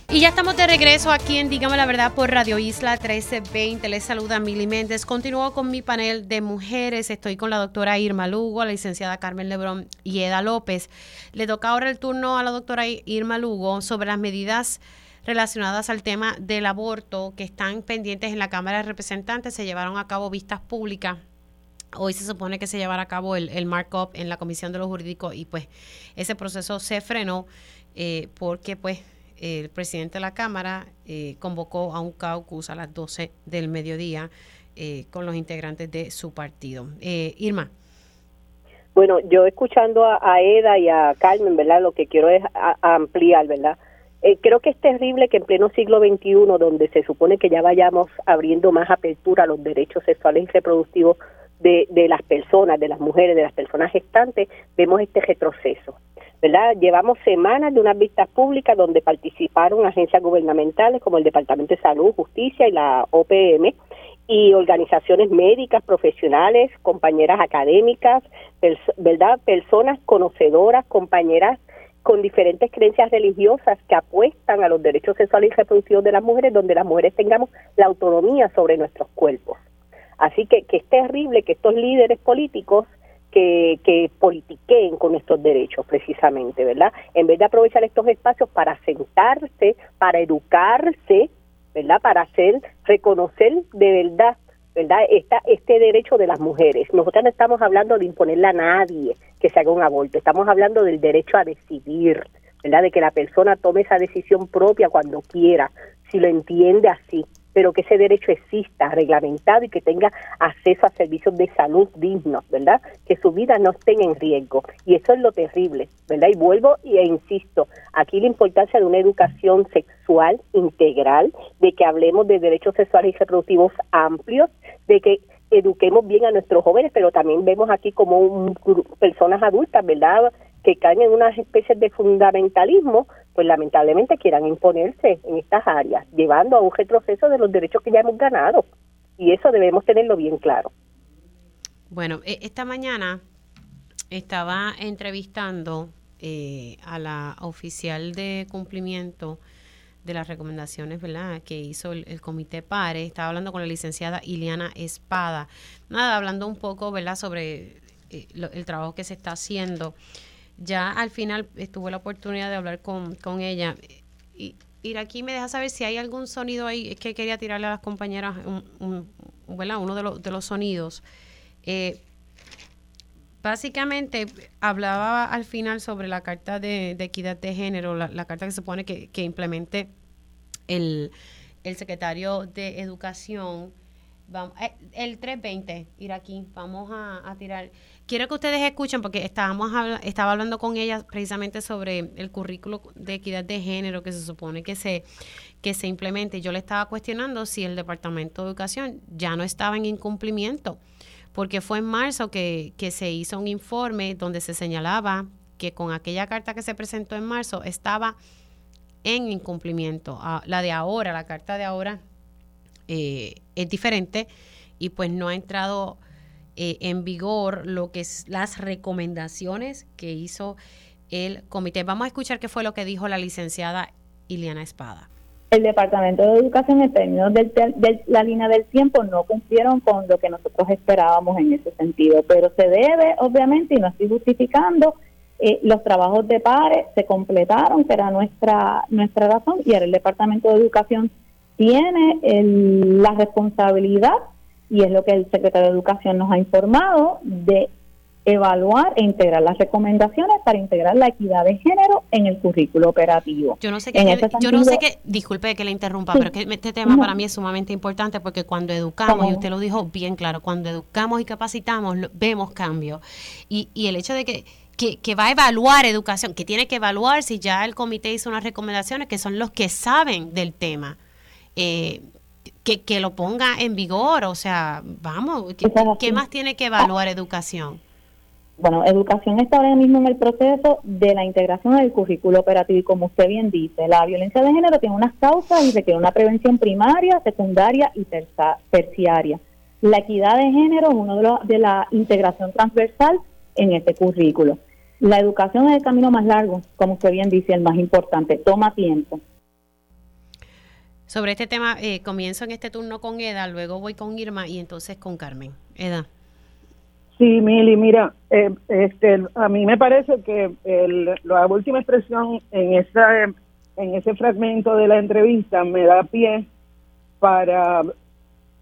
Y ya estamos de regreso aquí en Dígame la Verdad por Radio Isla 1320. Les saluda Mili Méndez. Continúo con mi panel de mujeres. Estoy con la doctora Irma Lugo, la licenciada Carmen Lebrón y Eda López. Le toca ahora el turno a la doctora Irma Lugo sobre las medidas relacionadas al tema del aborto que están pendientes en la Cámara de Representantes. Se llevaron a cabo vistas públicas Hoy se supone que se llevará a cabo el, el, markup en la Comisión de los Jurídicos y pues ese proceso se frenó eh, porque pues el presidente de la Cámara eh, convocó a un caucus a las 12 del mediodía eh, con los integrantes de su partido. Eh, Irma. Bueno, yo escuchando a, Eda y a Carmen, ¿verdad? Lo que quiero es a ampliar, ¿verdad? Eh, creo que es terrible que en pleno siglo XXI, donde se supone que ya vayamos abriendo más apertura a los derechos sexuales y reproductivos de, de las personas, de las mujeres, de las personas gestantes, vemos este retroceso. ¿Verdad? Llevamos semanas de unas vistas públicas donde participaron agencias gubernamentales como el Departamento de Salud, Justicia y la OPM y organizaciones médicas, profesionales, compañeras académicas, ¿verdad? Personas conocedoras, compañeras con diferentes creencias religiosas que apuestan a los derechos sexuales y reproductivos de las mujeres, donde las mujeres tengamos la autonomía sobre nuestros cuerpos. Así que, que es terrible que estos líderes políticos que, que politiqueen con estos derechos precisamente, ¿verdad? En vez de aprovechar estos espacios para sentarse, para educarse, ¿verdad? Para hacer, reconocer de verdad, ¿verdad? Esta, este derecho de las mujeres. Nosotros no estamos hablando de imponerle a nadie que se haga un aborto, estamos hablando del derecho a decidir, ¿verdad? De que la persona tome esa decisión propia cuando quiera, si lo entiende así pero que ese derecho exista reglamentado y que tenga acceso a servicios de salud dignos, ¿verdad? Que su vida no esté en riesgo. Y eso es lo terrible, ¿verdad? Y vuelvo e insisto, aquí la importancia de una educación sexual integral, de que hablemos de derechos sexuales y reproductivos amplios, de que eduquemos bien a nuestros jóvenes, pero también vemos aquí como un, personas adultas, ¿verdad? que caen en unas especies de fundamentalismo, pues lamentablemente quieran imponerse en estas áreas, llevando a un retroceso de los derechos que ya hemos ganado. Y eso debemos tenerlo bien claro. Bueno, e, esta mañana estaba entrevistando eh, a la oficial de cumplimiento de las recomendaciones ¿verdad? que hizo el, el, comité PARE. Estaba hablando con la licenciada Iliana Espada. Nada, hablando un poco ¿verdad? sobre eh, el trabajo que se está haciendo ya al final tuve la oportunidad de hablar con, con ella. Y, me deja saber si hay algún sonido ahí. Es que quería tirarle a las compañeras un, un, uno de, los de los sonidos. Eh, básicamente hablaba al final sobre la carta de, equidad de género, la, carta que se supone que, implemente el, el secretario de Educación eh, el 320, ir aquí, vamos a, tirar. Quiero que ustedes escuchen porque estábamos estaba hablando con ella precisamente sobre el currículo de equidad de género que se supone que se que se implemente. Yo le estaba cuestionando si el Departamento de Educación ya no estaba en incumplimiento, porque fue en marzo que, que se hizo un informe donde se señalaba que con aquella carta que se presentó en marzo estaba en incumplimiento. La de ahora, la carta de ahora eh, es diferente y pues no ha entrado eh, en vigor lo que es las recomendaciones que hizo el comité. Vamos a escuchar qué fue lo que dijo la licenciada Iliana Espada. El Departamento de Educación en términos de la línea del tiempo no cumplieron con lo que nosotros esperábamos en ese sentido, pero se debe, obviamente, y no estoy justificando, eh, los trabajos de pares se completaron, que era nuestra, nuestra razón, y ahora el Departamento de Educación tiene la responsabilidad, y es lo que el secretario de Educación nos ha informado, de evaluar e integrar las recomendaciones para integrar la equidad de género en el currículo operativo. Yo no sé qué, yo no sé qué, disculpe que le interrumpa, pero que este tema para mí es sumamente importante porque cuando educamos, y usted lo dijo bien claro, cuando educamos y capacitamos, vemos cambios. Y, y el hecho de que que, va a evaluar educación, que tiene que evaluar si ya el comité hizo unas recomendaciones, que son los que saben del tema, eh, que, que, lo ponga en vigor, o sea, vamos, ¿qué, más tiene que evaluar educación? Bueno, educación está ahora mismo en el proceso de la integración del currículo operativo y como usted bien dice, la violencia de género tiene unas causas y requiere una prevención primaria, secundaria y terciaria. La equidad de género es uno de, los, de la integración transversal en este currículo. La educación es el camino más largo, como usted bien dice, el más importante, toma tiempo. Sobre este tema, eh, comienzo en este turno con Eda, luego voy con Irma y entonces con Carmen. Eda. Sí, Mili, mira, eh, este, a mí me parece que la última expresión en, esa, en ese fragmento de la entrevista me da pie para,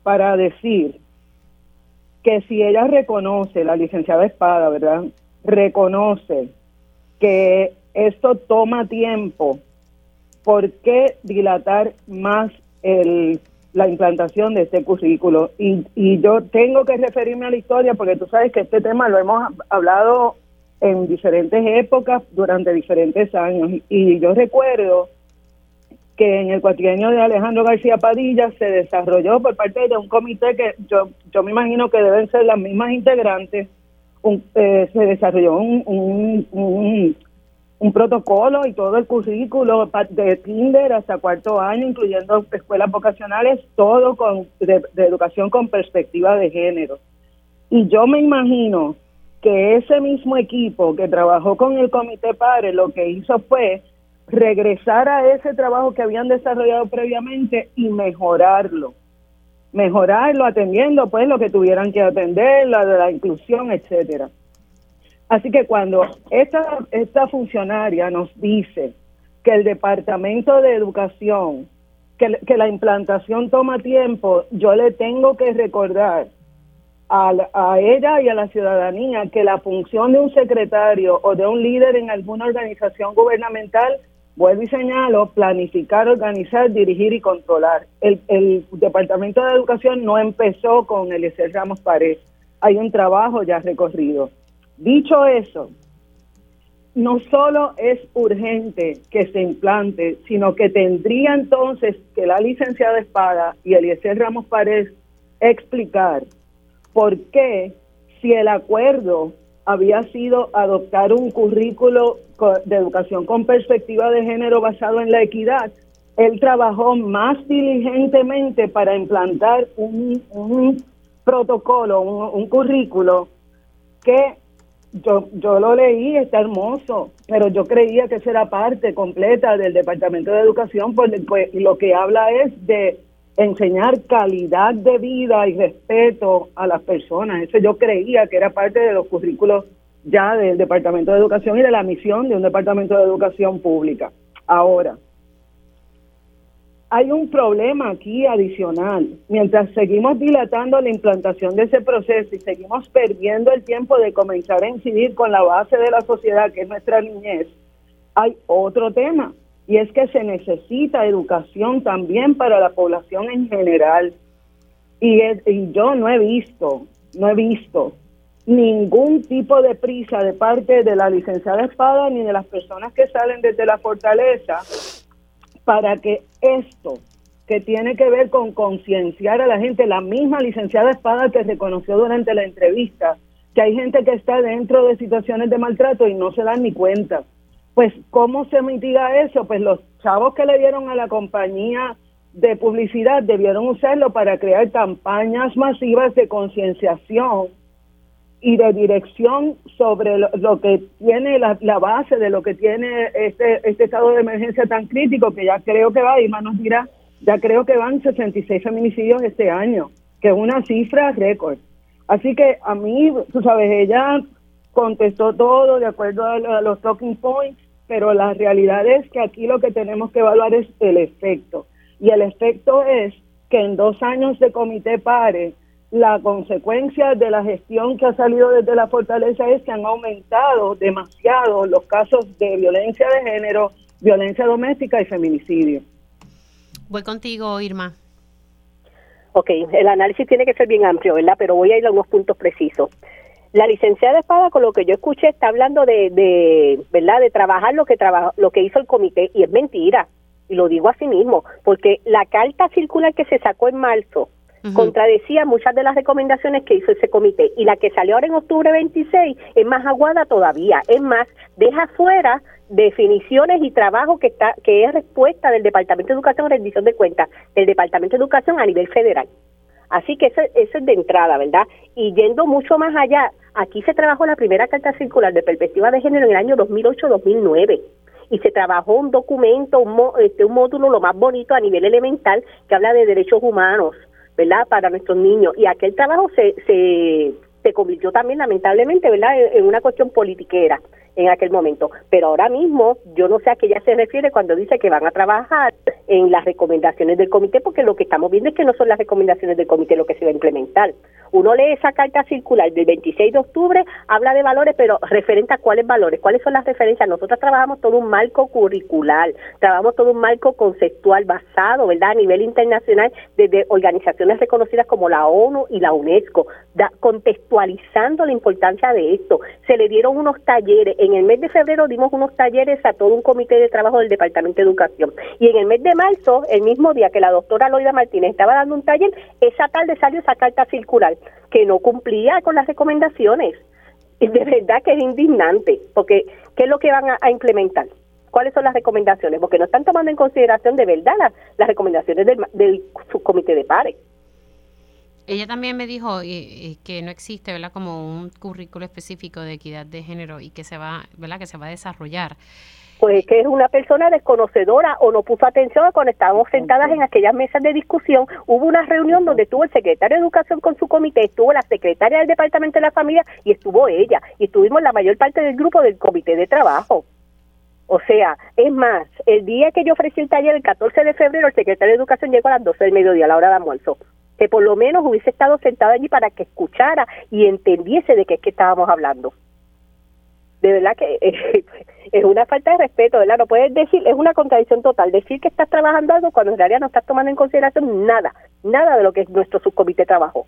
para decir que si ella reconoce, la licenciada Espada, ¿verdad? reconoce que esto toma tiempo, ¿por qué dilatar más el, la implantación de este currículo? Y, y yo tengo que referirme a la historia porque tú sabes que este tema lo hemos hablado en diferentes épocas durante diferentes años. Y yo recuerdo que en el cuatrienio de Alejandro García Padilla se desarrolló por parte de un comité que yo, yo me imagino que deben ser las mismas integrantes eh, se desarrolló un, un, protocolo y todo el currículo de kinder hasta cuarto año, incluyendo escuelas vocacionales, todo con de, educación con perspectiva de género. Y yo me imagino que ese mismo equipo que trabajó con el Comité Padre lo que hizo fue regresar a ese trabajo que habían desarrollado previamente y mejorarlo mejorarlo atendiendo pues lo que tuvieran que atender, la de la inclusión, etcétera. Así que cuando esta, esta funcionaria nos dice que el Departamento de Educación, que, que la implantación toma tiempo, yo le tengo que recordar a, a, ella y a la ciudadanía que la función de un secretario o de un líder en alguna organización gubernamental Vuelvo y señalo, planificar, organizar, dirigir y controlar. El, Departamento de Educación no empezó con el Ramos Pared. Hay un trabajo ya recorrido. Dicho eso, no solo es urgente que se implante, sino que tendría entonces que la licenciada Espada y Eliezer Ramos Pared explicar por qué, si el acuerdo había sido adoptar un currículo de educación con perspectiva de género basado en la equidad. Él trabajó más diligentemente para implantar un, protocolo, un, currículo que yo, yo lo leí, está hermoso, pero yo creía que eso era parte completa del Departamento de Educación, porque pues, lo que habla es de enseñar calidad de vida y respeto a las personas. Eso yo creía que era parte de los currículos ya del Departamento de Educación y de la misión de un Departamento de Educación Pública. Ahora, hay un problema aquí adicional. Mientras seguimos dilatando la implantación de ese proceso y seguimos perdiendo el tiempo de comenzar a incidir con la base de la sociedad, que es nuestra niñez, hay otro tema y es que se necesita educación también para la población en general. Y, yo no he visto, no he visto ningún tipo de prisa de parte de la licenciada Espada ni de las personas que salen desde la fortaleza para que esto que tiene que ver con concienciar a la gente, la misma licenciada Espada que reconoció durante la entrevista que hay gente que está dentro de situaciones de maltrato y no se dan ni cuenta. Pues, ¿cómo se mitiga eso? Pues los chavos que le dieron a la compañía de publicidad debieron usarlo para crear campañas masivas de concienciación y de dirección sobre lo, que tiene la, base de lo que tiene este, este estado de emergencia tan crítico que ya creo que va, Irma nos dirá, ya creo que van 66 feminicidios este año, que es una cifra récord. Así que a mí, tú sabes, ella contestó todo de acuerdo a, los talking points, pero la realidad es que aquí lo que tenemos que evaluar es el efecto. Y el efecto es que en dos años de comité PARE la consecuencia de la gestión que ha salido desde la fortaleza es que han aumentado demasiado los casos de violencia de género, violencia doméstica y feminicidio. Voy contigo, Irma. Ok, el análisis tiene que ser bien amplio, ¿verdad? Pero voy a ir a unos puntos precisos. La licenciada Espada, con lo que yo escuché, está hablando de, de ¿verdad? De trabajar lo que lo que hizo el comité y es mentira. Y lo digo así mismo, porque la carta circular que se sacó en marzo contradecía muchas de las recomendaciones que hizo ese comité. Y la que salió ahora en octubre 26 es más aguada todavía. Es más, deja fuera definiciones y trabajo que está que es respuesta del Departamento de Educación rendición de cuentas del Departamento de Educación a nivel federal. Así que eso, eso es de entrada, ¿verdad? Y yendo mucho más allá, aquí se trabajó la primera carta circular de perspectiva de género en el año 2008-2009 y se trabajó un documento, un, este, un módulo lo más bonito a nivel elemental que habla de derechos humanos, ¿verdad? Para nuestros niños. Y aquel trabajo se, se, se convirtió también, lamentablemente, ¿verdad?, en una cuestión politiquera en aquel momento. Pero ahora mismo yo no sé a qué ella se refiere cuando dice que van a trabajar en las recomendaciones del comité, porque lo que estamos viendo es que no son las recomendaciones del comité lo que se va a implementar. Uno lee esa carta circular del 26 de octubre, habla de valores, pero referente a cuáles valores, cuáles son las referencias. Nosotros trabajamos todo un marco curricular, trabajamos todo un marco conceptual basado, ¿verdad?, a nivel internacional, desde organizaciones reconocidas como la ONU y la UNESCO, contextualizando la importancia de esto. Se le dieron unos talleres en el mes de febrero dimos unos talleres a todo un comité de trabajo del Departamento de Educación. Y en el mes de marzo, el mismo día que la doctora Loida Martínez estaba dando un taller, esa tarde salió esa carta circular que no cumplía con las recomendaciones. Y de verdad que es indignante, porque ¿qué es lo que van a, implementar? ¿Cuáles son las recomendaciones? Porque no están tomando en consideración de verdad las, recomendaciones del, del subcomité de pares. Ella también me dijo que no existe, ¿verdad? Como un currículo específico de equidad de género y que se va, ¿verdad? Que se va a desarrollar. Pues que es una persona desconocedora o no puso atención cuando estábamos sentadas en aquellas mesas de discusión. Hubo una reunión donde estuvo el secretario de Educación con su comité, estuvo la secretaria del Departamento de la Familia y estuvo ella. Y estuvimos la mayor parte del grupo del comité de trabajo. O sea, es más, el día que yo ofrecí el taller, el 14 de febrero, el secretario de Educación llegó a las 12 del mediodía, a la hora de almuerzo que por lo menos hubiese estado sentado allí para que escuchara y entendiese de qué es que estábamos hablando. De verdad que es una falta de respeto, ¿verdad? No puedes decir, es una contradicción total, decir que estás trabajando algo cuando en realidad no estás tomando en consideración nada, nada de lo que es nuestro subcomité trabajo.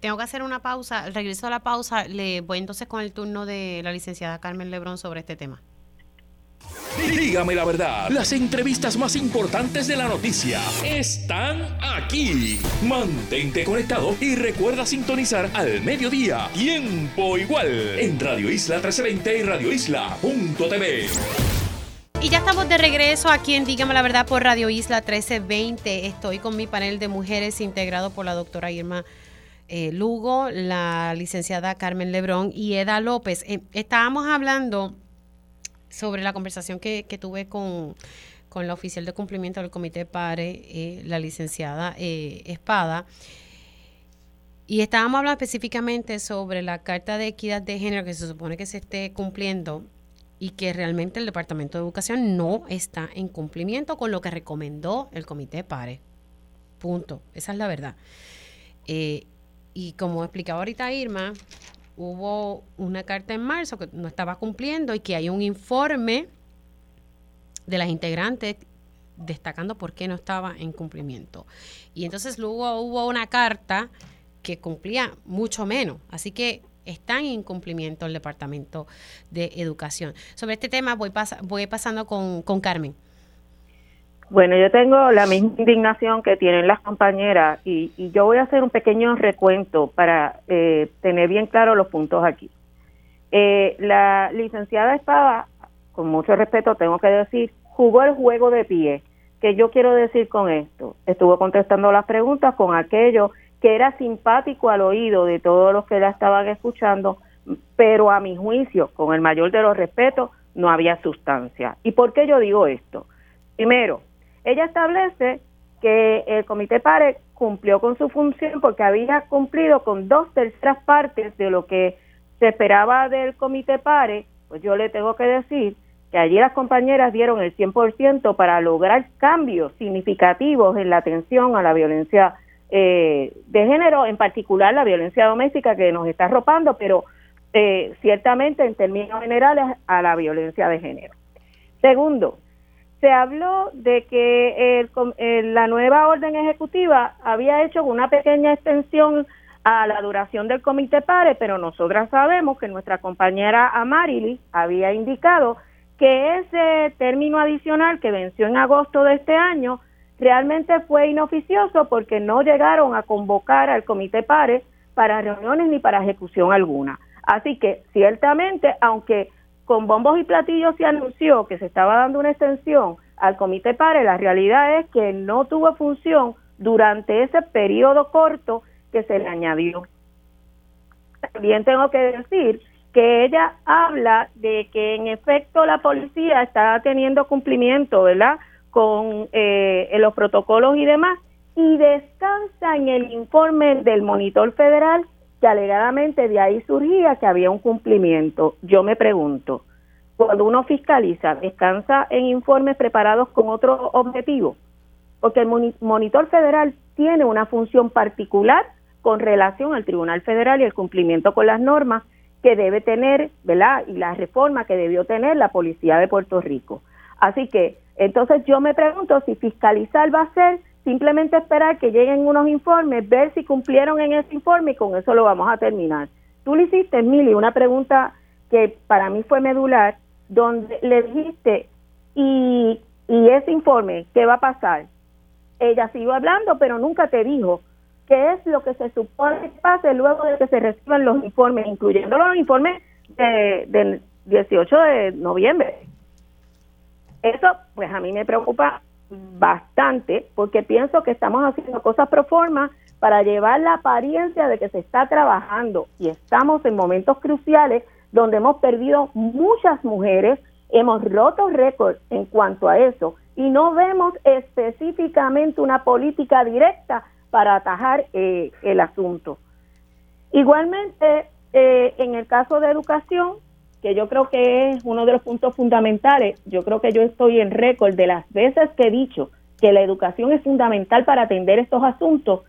Tengo que hacer una pausa, regreso a la pausa, le voy entonces con el turno de la licenciada Carmen Lebrón sobre este tema. Dígame la verdad, las entrevistas más importantes de la noticia están aquí. Mantente conectado y recuerda sintonizar al mediodía, tiempo igual, en Radio Isla 1320 y Radio Isla.tv. Y ya estamos de regreso aquí en Dígame la Verdad por Radio Isla 1320. Estoy con mi panel de mujeres integrado por la doctora Irma eh, Lugo, la licenciada Carmen Lebrón y Eda López. Eh, estábamos hablando sobre la conversación que, tuve con, la oficial de cumplimiento del Comité PARE, eh, la licenciada eh, Espada, y estábamos hablando específicamente sobre la Carta de Equidad de Género que se supone que se esté cumpliendo y que realmente el Departamento de Educación no está en cumplimiento con lo que recomendó el Comité PARE. Punto. Esa es la verdad. Eh, y como explicaba ahorita Irma, hubo una carta en marzo que no estaba cumpliendo y que hay un informe de las integrantes destacando por qué no estaba en cumplimiento. Y entonces luego hubo una carta que cumplía mucho menos. Así que está en incumplimiento el Departamento de Educación. Sobre este tema voy, voy pasando con, con Carmen. Bueno, yo tengo la misma indignación que tienen las compañeras y, yo voy a hacer un pequeño recuento para eh, tener bien claros los puntos aquí. Eh, la licenciada Espada, con mucho respeto tengo que decir, jugó el juego de pie. ¿Qué yo quiero decir con esto? Estuvo contestando las preguntas con aquello que era simpático al oído de todos los que la estaban escuchando, pero a mi juicio, con el mayor de los respetos, no había sustancia. ¿Y por qué yo digo esto? Primero, ella establece que el Comité PARE cumplió con su función porque había cumplido con dos terceras partes de lo que se esperaba del Comité PARE, pues yo le tengo que decir que allí las compañeras dieron el 100% para lograr cambios significativos en la atención a la violencia eh, de género, en particular la violencia doméstica que nos está arropando, pero eh, ciertamente en términos generales a la violencia de género. Segundo, se habló de que la nueva orden ejecutiva había hecho una pequeña extensión a la duración del comité PARE, pero nosotras sabemos que nuestra compañera Amarili había indicado que ese término adicional que venció en agosto de este año realmente fue inoficioso porque no llegaron a convocar al comité PARE para reuniones ni para ejecución alguna. Así que ciertamente, aunque con bombos y platillos se anunció que se estaba dando una extensión al comité PARE, la realidad es que no tuvo función durante ese periodo corto que se le añadió. También tengo que decir que ella habla de que en efecto la policía está teniendo cumplimiento, ¿verdad? Con eh, los protocolos y demás, y descansa en el informe del monitor federal que alegadamente de ahí surgía que había un cumplimiento. Yo me pregunto, cuando uno fiscaliza, descansa en informes preparados con otro objetivo, porque el monitor federal tiene una función particular con relación al Tribunal Federal y el cumplimiento con las normas que debe tener, ¿verdad? Y la reforma que debió tener la Policía de Puerto Rico. Así que, entonces yo me pregunto si fiscalizar va a ser simplemente esperar que lleguen unos informes, ver si cumplieron en ese informe y con eso lo vamos a terminar. Tú le hiciste, Mili, una pregunta que para mí fue medular, donde le dijiste, y, y ese informe, ¿qué va a pasar? Ella siguió hablando, pero nunca te dijo qué es lo que se supone que pase luego de que se reciban los informes, incluyendo los informes de, del 18 de noviembre. Eso, pues a mí me preocupa bastante porque pienso que estamos haciendo cosas pro forma para llevar la apariencia de que se está trabajando y estamos en momentos cruciales donde hemos perdido muchas mujeres, hemos roto récords en cuanto a eso y no vemos específicamente una política directa para atajar eh, el asunto. Igualmente, eh, en el caso de educación, que yo creo que es uno de los puntos fundamentales. Yo creo que yo estoy en récord de las veces que he dicho que la educación es fundamental para atender estos asuntos.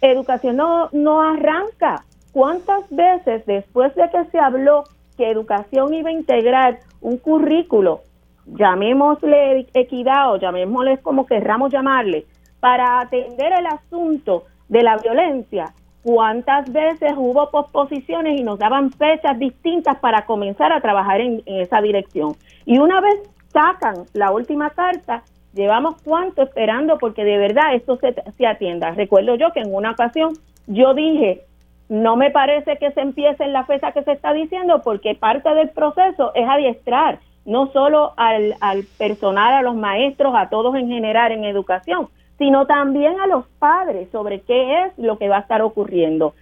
Educación no, no arranca. ¿Cuántas veces después de que se habló que educación iba a integrar un currículo, llamémosle equidad o llamémosle como querramos llamarle, para atender el asunto de la violencia, cuántas veces hubo posposiciones y nos daban fechas distintas para comenzar a trabajar en, esa dirección. Y una vez sacan la última carta, llevamos cuánto esperando porque de verdad esto se, se atienda. Recuerdo yo que en una ocasión yo dije, no me parece que se empiece en la fecha que se está diciendo porque parte del proceso es adiestrar no solo al, al personal, a los maestros, a todos en general en educación, sino también a los padres sobre qué es lo que va a estar ocurriendo.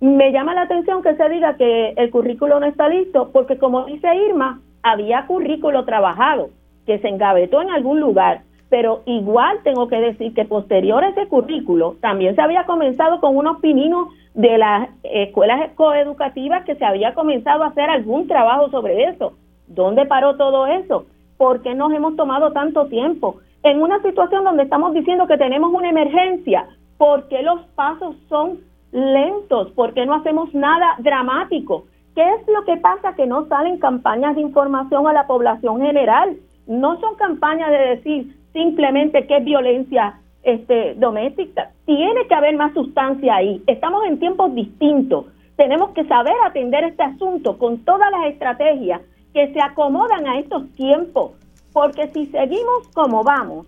Me llama la atención que se diga que el currículo no está listo, porque como dice Irma, había currículo trabajado que se engavetó en algún lugar, pero igual tengo que decir que posterior a ese currículo también se había comenzado con unos pininos de las escuelas coeducativas que se había comenzado a hacer algún trabajo sobre eso. ¿Dónde paró todo eso? ¿Por qué nos hemos tomado tanto tiempo? En una situación donde estamos diciendo que tenemos una emergencia, ¿por qué los pasos son lentos? ¿Por qué no hacemos nada dramático? ¿Qué es lo que pasa que no salen campañas de información a la población general? No son campañas de decir, simplemente qué es violencia este, doméstica. Tiene que haber más sustancia ahí. Estamos en tiempos distintos. Tenemos que saber atender este asunto con todas las estrategias que se acomodan a estos tiempos, porque si seguimos como vamos,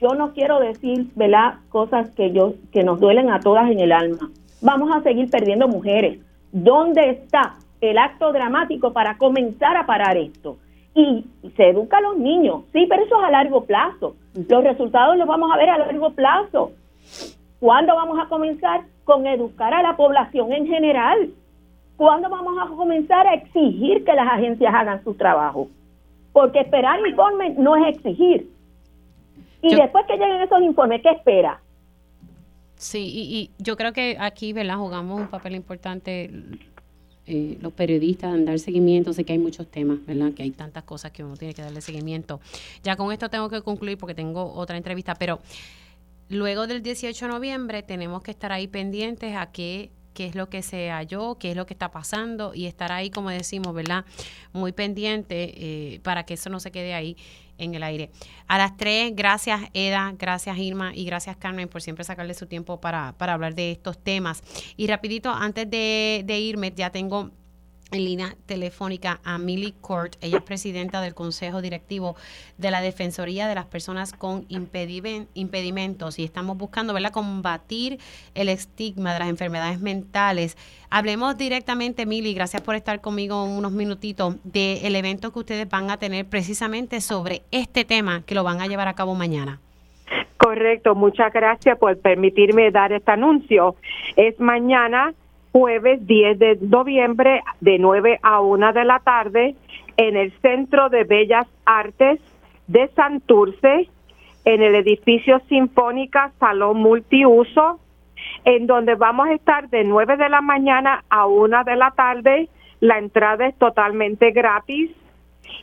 yo no quiero decir, ¿verdad?, cosas que yo que nos duelen a todas en el alma. Vamos a seguir perdiendo mujeres. ¿Dónde está el acto dramático para comenzar a parar esto? Y se educa a los niños, sí, pero eso es a largo plazo. Los resultados los vamos a ver a largo plazo. ¿Cuándo vamos a comenzar? Con educar a la población en general. ¿Cuándo vamos a comenzar a exigir que las agencias hagan su trabajo? Porque esperar informes no es exigir, y después que lleguen esos informes, ¿qué espera? Sí, y, yo creo que aquí, ¿verdad? Jugamos un papel importante eh, los periodistas en dar seguimiento. Sé que hay muchos temas, ¿verdad? Que hay tantas cosas que uno tiene que darle seguimiento. Ya con esto tengo que concluir porque tengo otra entrevista, pero luego del 18 de noviembre tenemos que estar ahí pendientes a qué qué es lo que se halló, qué es lo que está pasando y estar ahí, como decimos, ¿verdad? Muy pendiente eh, para que eso no se quede ahí en el aire. A las tres, gracias Eda, gracias Irma y gracias Carmen por siempre sacarle su tiempo para, para hablar de estos temas. Y rapidito, antes de, de irme, ya tengo en línea telefónica a Millie Court. Ella es presidenta del Consejo Directivo de la Defensoría de las Personas con Impedimentos y estamos buscando ¿verdad? combatir el estigma de las enfermedades mentales. Hablemos directamente, Millie, gracias por estar conmigo unos minutitos, del evento que ustedes van a tener precisamente sobre este tema que lo van a llevar a cabo mañana. Correcto, muchas gracias por permitirme dar este anuncio. Es mañana jueves 10 de noviembre de 9 a 1 de la tarde en el Centro de Bellas Artes de Santurce, en el edificio Sinfónica Salón Multiuso, en donde vamos a estar de 9 de la mañana a 1 de la tarde. La entrada es totalmente gratis.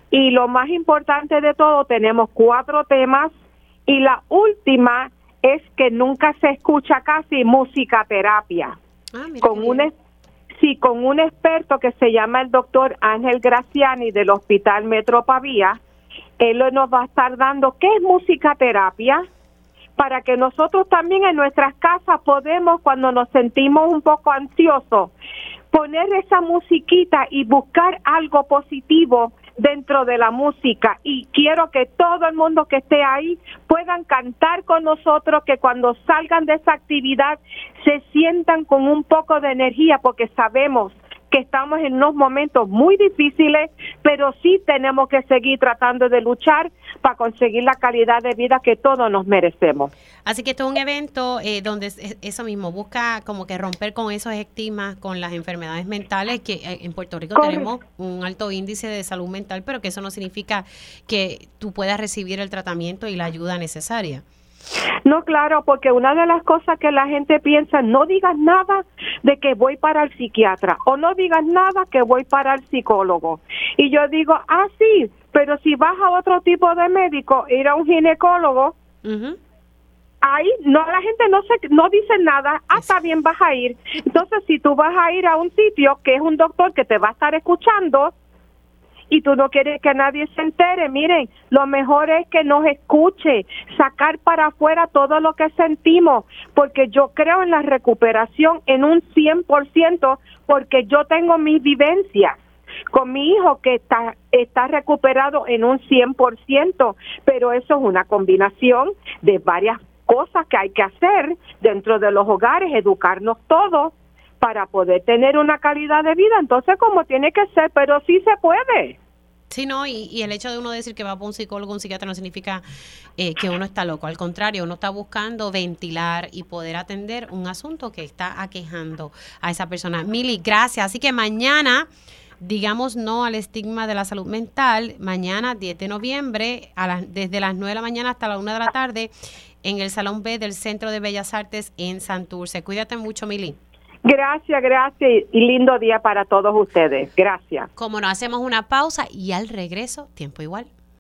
Y lo más importante de todo, tenemos cuatro temas y la última es que nunca se escucha casi música terapia. Ah, con un sí, con un experto que se llama el doctor Ángel Graciani del Hospital Metro Pavía. Él nos va a estar dando qué es musicaterapia para que nosotros también en nuestras casas podemos, cuando nos sentimos un poco ansiosos, poner esa musiquita y buscar algo positivo dentro de la música. Y quiero que todo el mundo que esté ahí puedan cantar con nosotros, que cuando salgan de esa actividad se sientan con un poco de energía porque sabemos que estamos en unos momentos muy difíciles, pero sí tenemos que seguir tratando de luchar para conseguir la calidad de vida que todos nos merecemos. Así que esto es un evento eh, donde eso mismo busca como que romper con esos estigmas, con las enfermedades mentales, que eh, en Puerto Rico tenemos un alto índice de salud mental, pero que eso no significa que tú puedas recibir el tratamiento y la ayuda necesaria. No, claro, porque una de las cosas que la gente piensa, no digas nada de que voy para el psiquiatra o no digas nada que voy para el psicólogo. Y yo digo, ah, sí, pero si vas a otro tipo de médico, ir a un ginecólogo, ahí no la gente no se no dice nada, ah, está bien, vas a ir. Entonces, si tú vas a ir a un sitio que es un doctor que te va a estar escuchando, y tú no quieres que nadie se entere. Miren, lo mejor es que nos escuche, sacar para afuera todo lo que sentimos, porque yo creo en la recuperación en un 100%, porque yo tengo mis vivencias con mi hijo que está, está recuperado en un 100%, pero eso es una combinación de varias cosas que hay que hacer dentro de los hogares, educarnos todos para poder tener una calidad de vida, entonces como tiene que ser, pero sí se puede. Sí, no, y, el hecho de uno decir que va para un psicólogo, un psiquiatra, no significa eh, que uno está loco. Al contrario, uno está buscando ventilar y poder atender un asunto que está aquejando a esa persona. Mili, gracias. Así que mañana, digamos no al estigma de la salud mental, mañana 10 de noviembre, a desde las 9 de la mañana hasta la 1 de la tarde, en el Salón B del Centro de Bellas Artes en Santurce. Cuídate mucho, Mili. Gracias, gracias y lindo día para todos ustedes. Gracias. Como no hacemos una pausa y al regreso, tiempo igual.